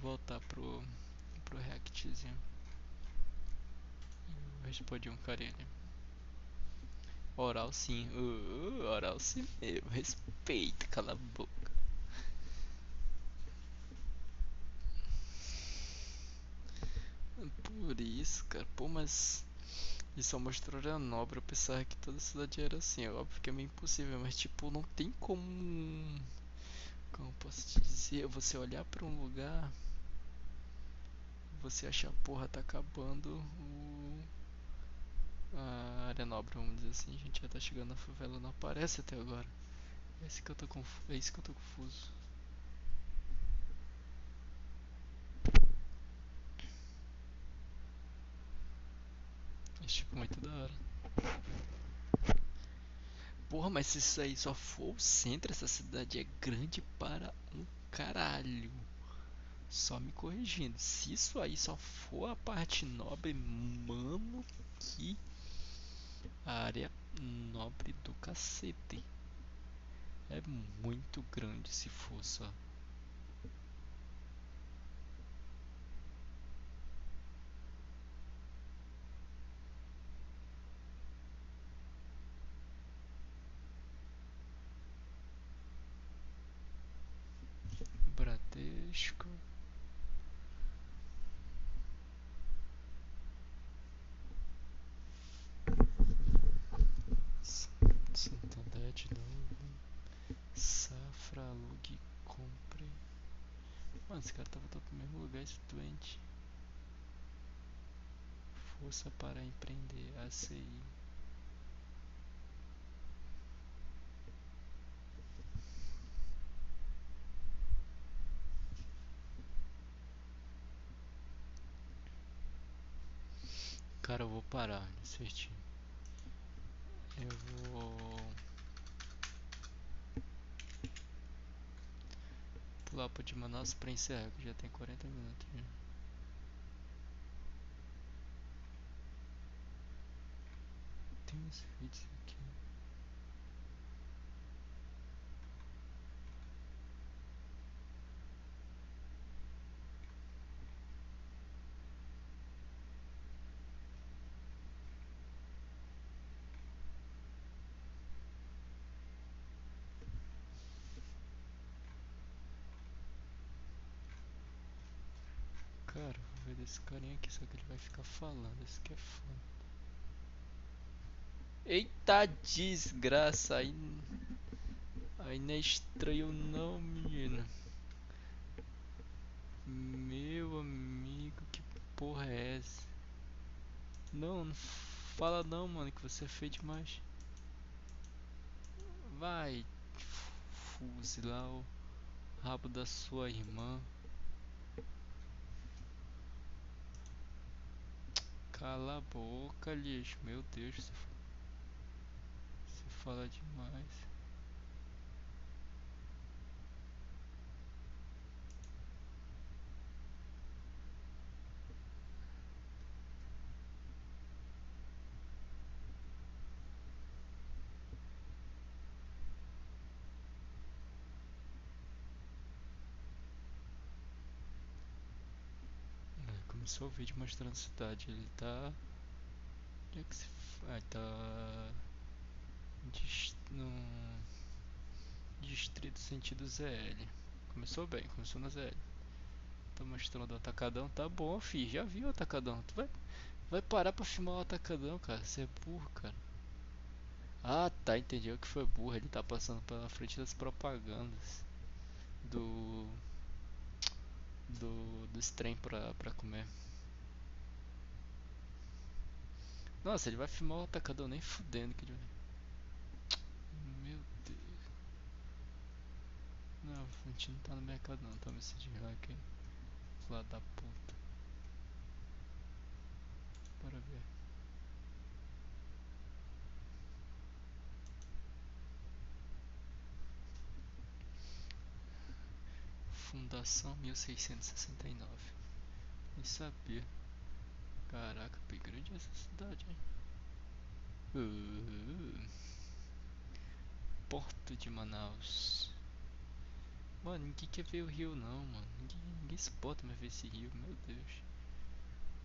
Voltar pro, pro Reactzinho. Respondi um carinha. Oral sim, uh, oral sim mesmo, respeita, cala a boca. Por isso, cara, pô, mas isso só mostrou a nobre, eu pensava que toda cidade era assim, é óbvio que é meio impossível, mas tipo, não tem como. Como posso te dizer? Você olhar pra um lugar, você achar, porra, tá acabando o. A área nobre, vamos dizer assim, a gente já tá chegando na favela, não aparece até agora. É isso que eu tô, confu é isso que eu tô confuso. É tipo muito da hora. Porra, mas se isso aí só for o centro, essa cidade é grande para um caralho. Só me corrigindo. Se isso aí só for a parte nobre, mano, que área nobre do cacete. É muito grande se for só. Bradesco. Santander de novo. Safra, alugue, compre. Mano, esse cara tá voltando pro mesmo lugar, esse doente. Força para Cara, eu vou parar certinho. Eu vou pular pro de Manaus pra encerrar, que já tem 40 minutos. Já. Tem uns vídeos aqui. Cara, vou ver desse carinha aqui, só que ele vai ficar falando, isso que é foda. Eita desgraça, aí, aí não é estranho não, menino. Meu amigo, que porra é essa? Não, não fala não, mano, que você é feio demais. Vai fuzilar o rabo da sua irmã. Cala a boca, lixo. Meu Deus, você, você fala demais. É, Começou o vídeo mostrando a cidade. Ele tá. Onde é que se. Ah, tá. No. Distrito sentido ZL. Começou bem, começou na ZL. Tá mostrando o atacadão, tá bom, fi. Já viu o atacadão. Tu vai, vai parar pra filmar o atacadão, cara. Você é burro, cara. Ah, tá, entendi. Eu que foi burro. Ele tá passando pela frente das propagandas do. Do. Dos trem pra, pra comer. Nossa, ele vai filmar o atacadão nem fudendo que ele vai. Meu Deus. Não, gente não tá no mercado não, toma esse de hack aí. Lá da puta. Bora ver. Fundação 1669. Nem sabia. Caraca, bem grande essa cidade, hein? Uh, Porto de Manaus. Mano, ninguém quer ver o rio não, mano. Ninguém, ninguém se bota mais ver esse rio, meu Deus.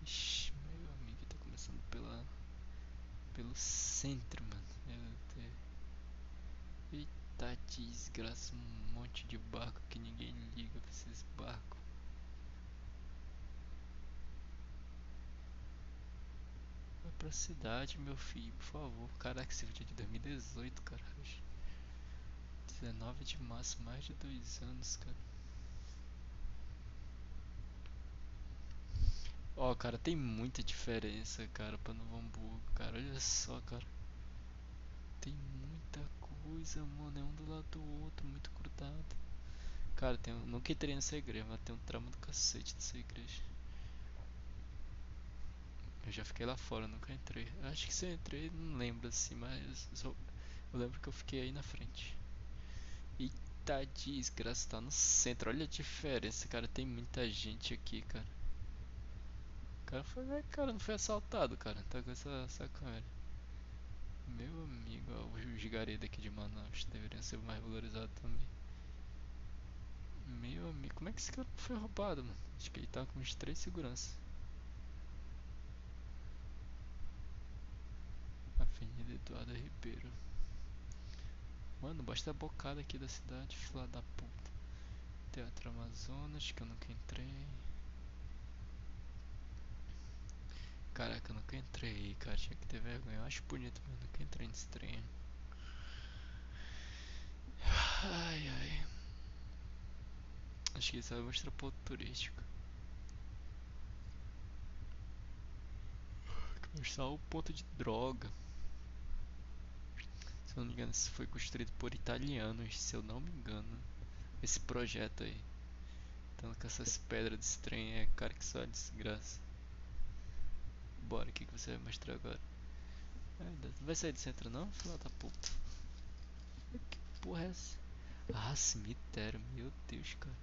Ixi, meu amigo, tá começando pela. pelo centro, mano. Meu Deus. Eita desgraça, um monte de barco que ninguém liga pra esses barcos. Vai pra cidade, meu filho, por favor. Caraca, esse vídeo é de 2018, caralho. 19 de março, mais de dois anos, cara. Ó, cara, tem muita diferença, cara, pra Novo Hamburgo, cara. Olha só, cara. Tem muita coisa, mano. É um do lado do outro, muito grudado. Cara, tem um... nunca entrei nessa igreja, mas tem um tramo do cacete dessa igreja. Eu já fiquei lá fora, nunca entrei. Acho que se eu entrei, não lembro assim, mas eu, só... eu lembro que eu fiquei aí na frente. Eita desgraça, tá no centro. Olha a diferença, cara. Tem muita gente aqui, cara. O cara foi, cara, não foi assaltado, cara. Tá com essa, essa câmera. Meu amigo, ó, os gigaredos aqui de Manaus deveriam ser mais valorizados também. Meu amigo, como é que esse cara foi roubado, mano? Acho que ele tá com uns três seguranças. Avenida Eduardo Ribeiro. Mano, basta a bocada aqui da cidade, filha da puta. Teatro Amazonas, que eu nunca entrei. Caraca, eu nunca entrei, cara. Tinha que ter vergonha. Eu acho bonito, mas nunca entrei nesse trem. Ai, ai. Acho que isso vai mostrar ponto turístico. Mostrar o ponto de droga. Se não me engano, isso foi construído por italianos, se eu não me engano. Esse projeto aí. Então com essas pedras desse trem é cara que só desgraça. Bora, o que, que você vai mostrar agora? Não vai sair do centro não, filha da puta. Que porra é essa? Ah, cemitério, meu Deus, cara.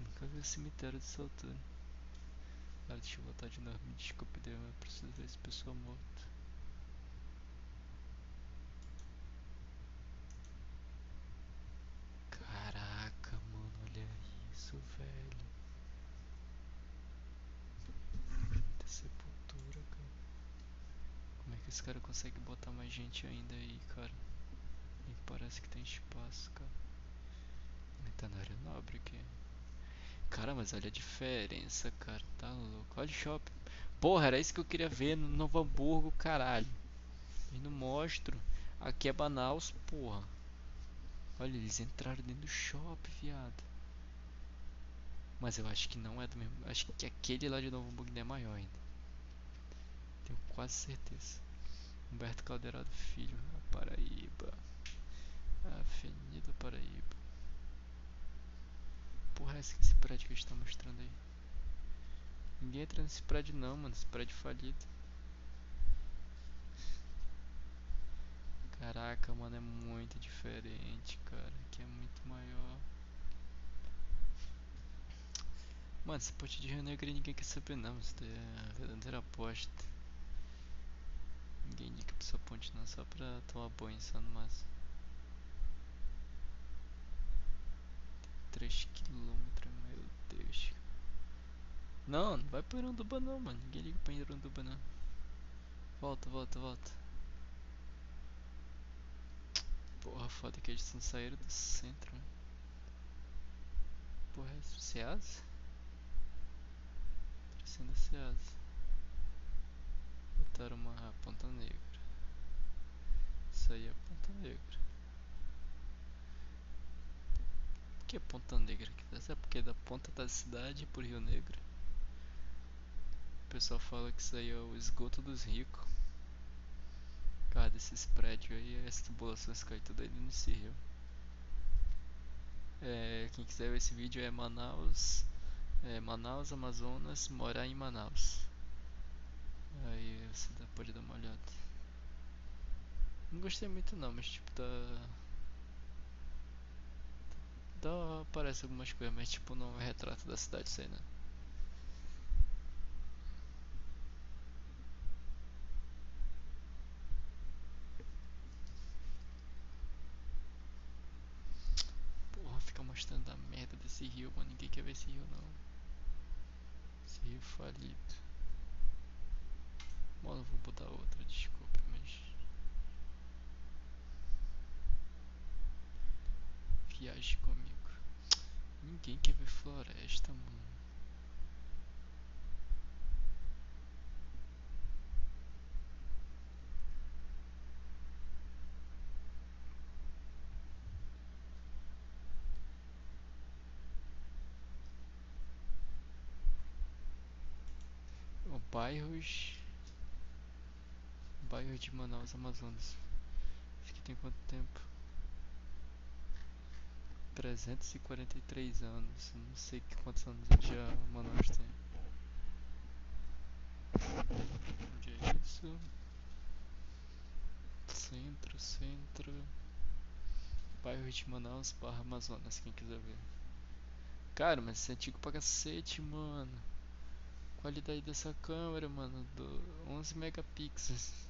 Nunca vi um cemitério dessa altura. Cara, deixa eu voltar de novo. Me desculpe, eu preciso ver esse pessoal morto. Caraca, mano, olha isso, velho. Muita sepultura, cara. Como é que cara consegue botar mais gente ainda aí, cara? Nem parece que tem espaço, cara. Ele tá na área nobre aqui. Cara, mas olha a diferença, cara. Tá louco. Olha o shopping. Porra, era isso que eu queria ver no Novo Hamburgo, caralho. E não mostro. Aqui é Manaus, porra. Olha, eles entraram dentro do shopping, viado. Mas eu acho que não é do mesmo. Acho que aquele lá de Novo Hamburgo é maior ainda. Tenho quase certeza. Humberto Caldeirado Filho, Paraíba. Avenida Paraíba. Porra, é esse, prédio que eles estão mostrando aí? Ninguém entra nesse prédio não, mano. Esse prédio falido. Caraca, mano, é muito diferente, cara. Aqui é muito maior. Mano, esse ponte de Rio Negro ninguém quer saber não. Isso é verdadeira aposta. Ninguém indica pra essa ponte não, só pra tomar banho só no máximo. 3 km, meu Deus. Não, não vai pra Iranduba não, mano. Ninguém liga pra Iranduba não. Volta, volta, volta. Porra, foda que eles não saíram do centro. Porra, é Ceasa? Parecendo Ceasa. Botaram uma ponta negra. Isso aí é ponta negra. Por que é ponta negra? Essa é porque é da ponta da cidade pro Rio Negro. O pessoal fala que isso aí é o esgoto dos ricos. Cada desses prédios aí, as tubulações caem tudo aí nesse rio. É, quem quiser ver esse vídeo é Manaus, é Manaus, Amazonas, morar em Manaus. Aí você pode dar uma olhada. Não gostei muito não, mas tipo tá. Dá, aparece algumas coisas, mas tipo não é retrato da cidade isso aí não. Porra, fica mostrando da merda desse rio, mano. Ninguém quer ver esse rio, não. Esse rio falido. Mano, vou botar outra, desculpa, mas. Viaje comigo. Ninguém quer ver floresta, mano. bairros bairro de Manaus, Amazonas. Aqui tem quanto tempo? 343 anos. Não sei quantos anos já Manaus tem. Onde é isso? Centro, centro. Bairro de Manaus barra Amazonas, quem quiser ver. Cara, mas isso é antigo pra cacete, mano. Qualidade dessa câmera, mano, do 11 megapixels.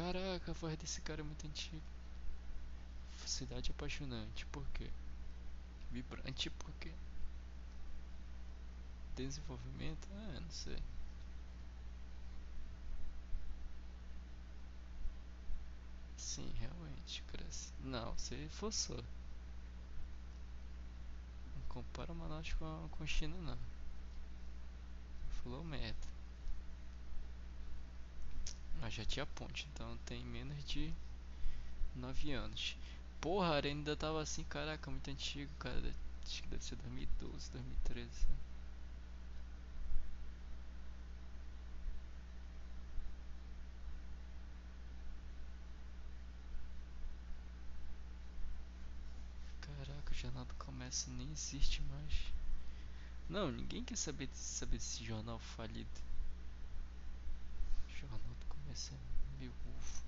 Caraca, a voz desse cara é muito antiga. Cidade apaixonante, por quê? Vibrante, por quê? Desenvolvimento? Ah, não sei. Sim, realmente, cresce. Não, você forçou. Não compara Manaus com, com China, não. Falou merda. Ah, já tinha ponte, então tem menos de 9 anos. Porra, a arena ainda tava assim, caraca, muito antigo, cara. Acho que deve ser 2012, 2013. Caraca, o jornal do comércio nem existe mais. Não, ninguém quer saber, saber desse jornal falido. É meu ovo.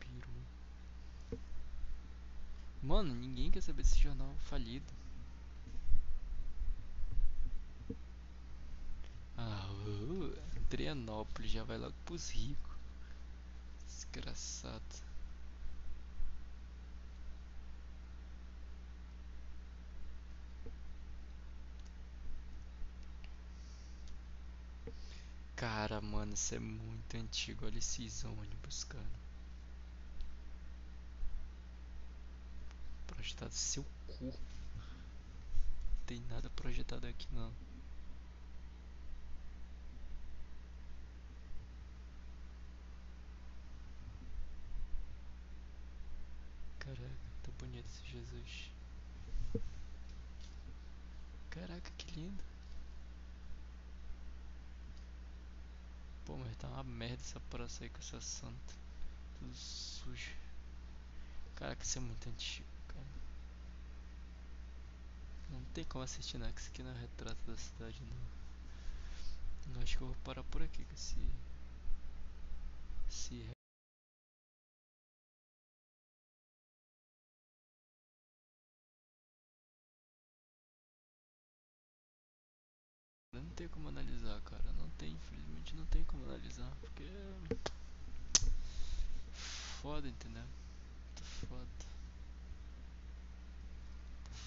Peru. Mano, ninguém quer saber desse jornal falido. Ah, uh, já vai logo pros ricos. Desgraçado. Cara, mano, isso é muito antigo. Olha esses ônibus, cara. Projetado seu cu. Não tem nada projetado aqui não. Caraca, tá bonito esse Jesus. Caraca, que lindo. Pô, mas tá uma merda essa praça aí com essa santa. Tudo sujo. Caraca, isso é muito antigo, cara. Não tem como assistir isso aqui é retrato da cidade, não. Acho que eu vou parar por aqui com esse. Esse. Tem como analisar, cara. Não tem, infelizmente não tem como analisar. Porque. Foda, entendeu? Muito foda.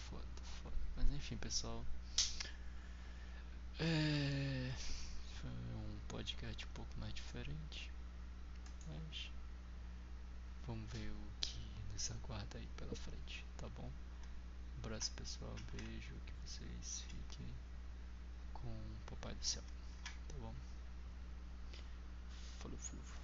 Foda, foda. Mas enfim, pessoal. É. Foi um podcast um pouco mais diferente. Mas. Vamos ver o que nos aguarda aí pela frente, tá bom? Um abraço pessoal, beijo, que vocês fiquem com o Papai do Céu, tá bom? Falou, fofo.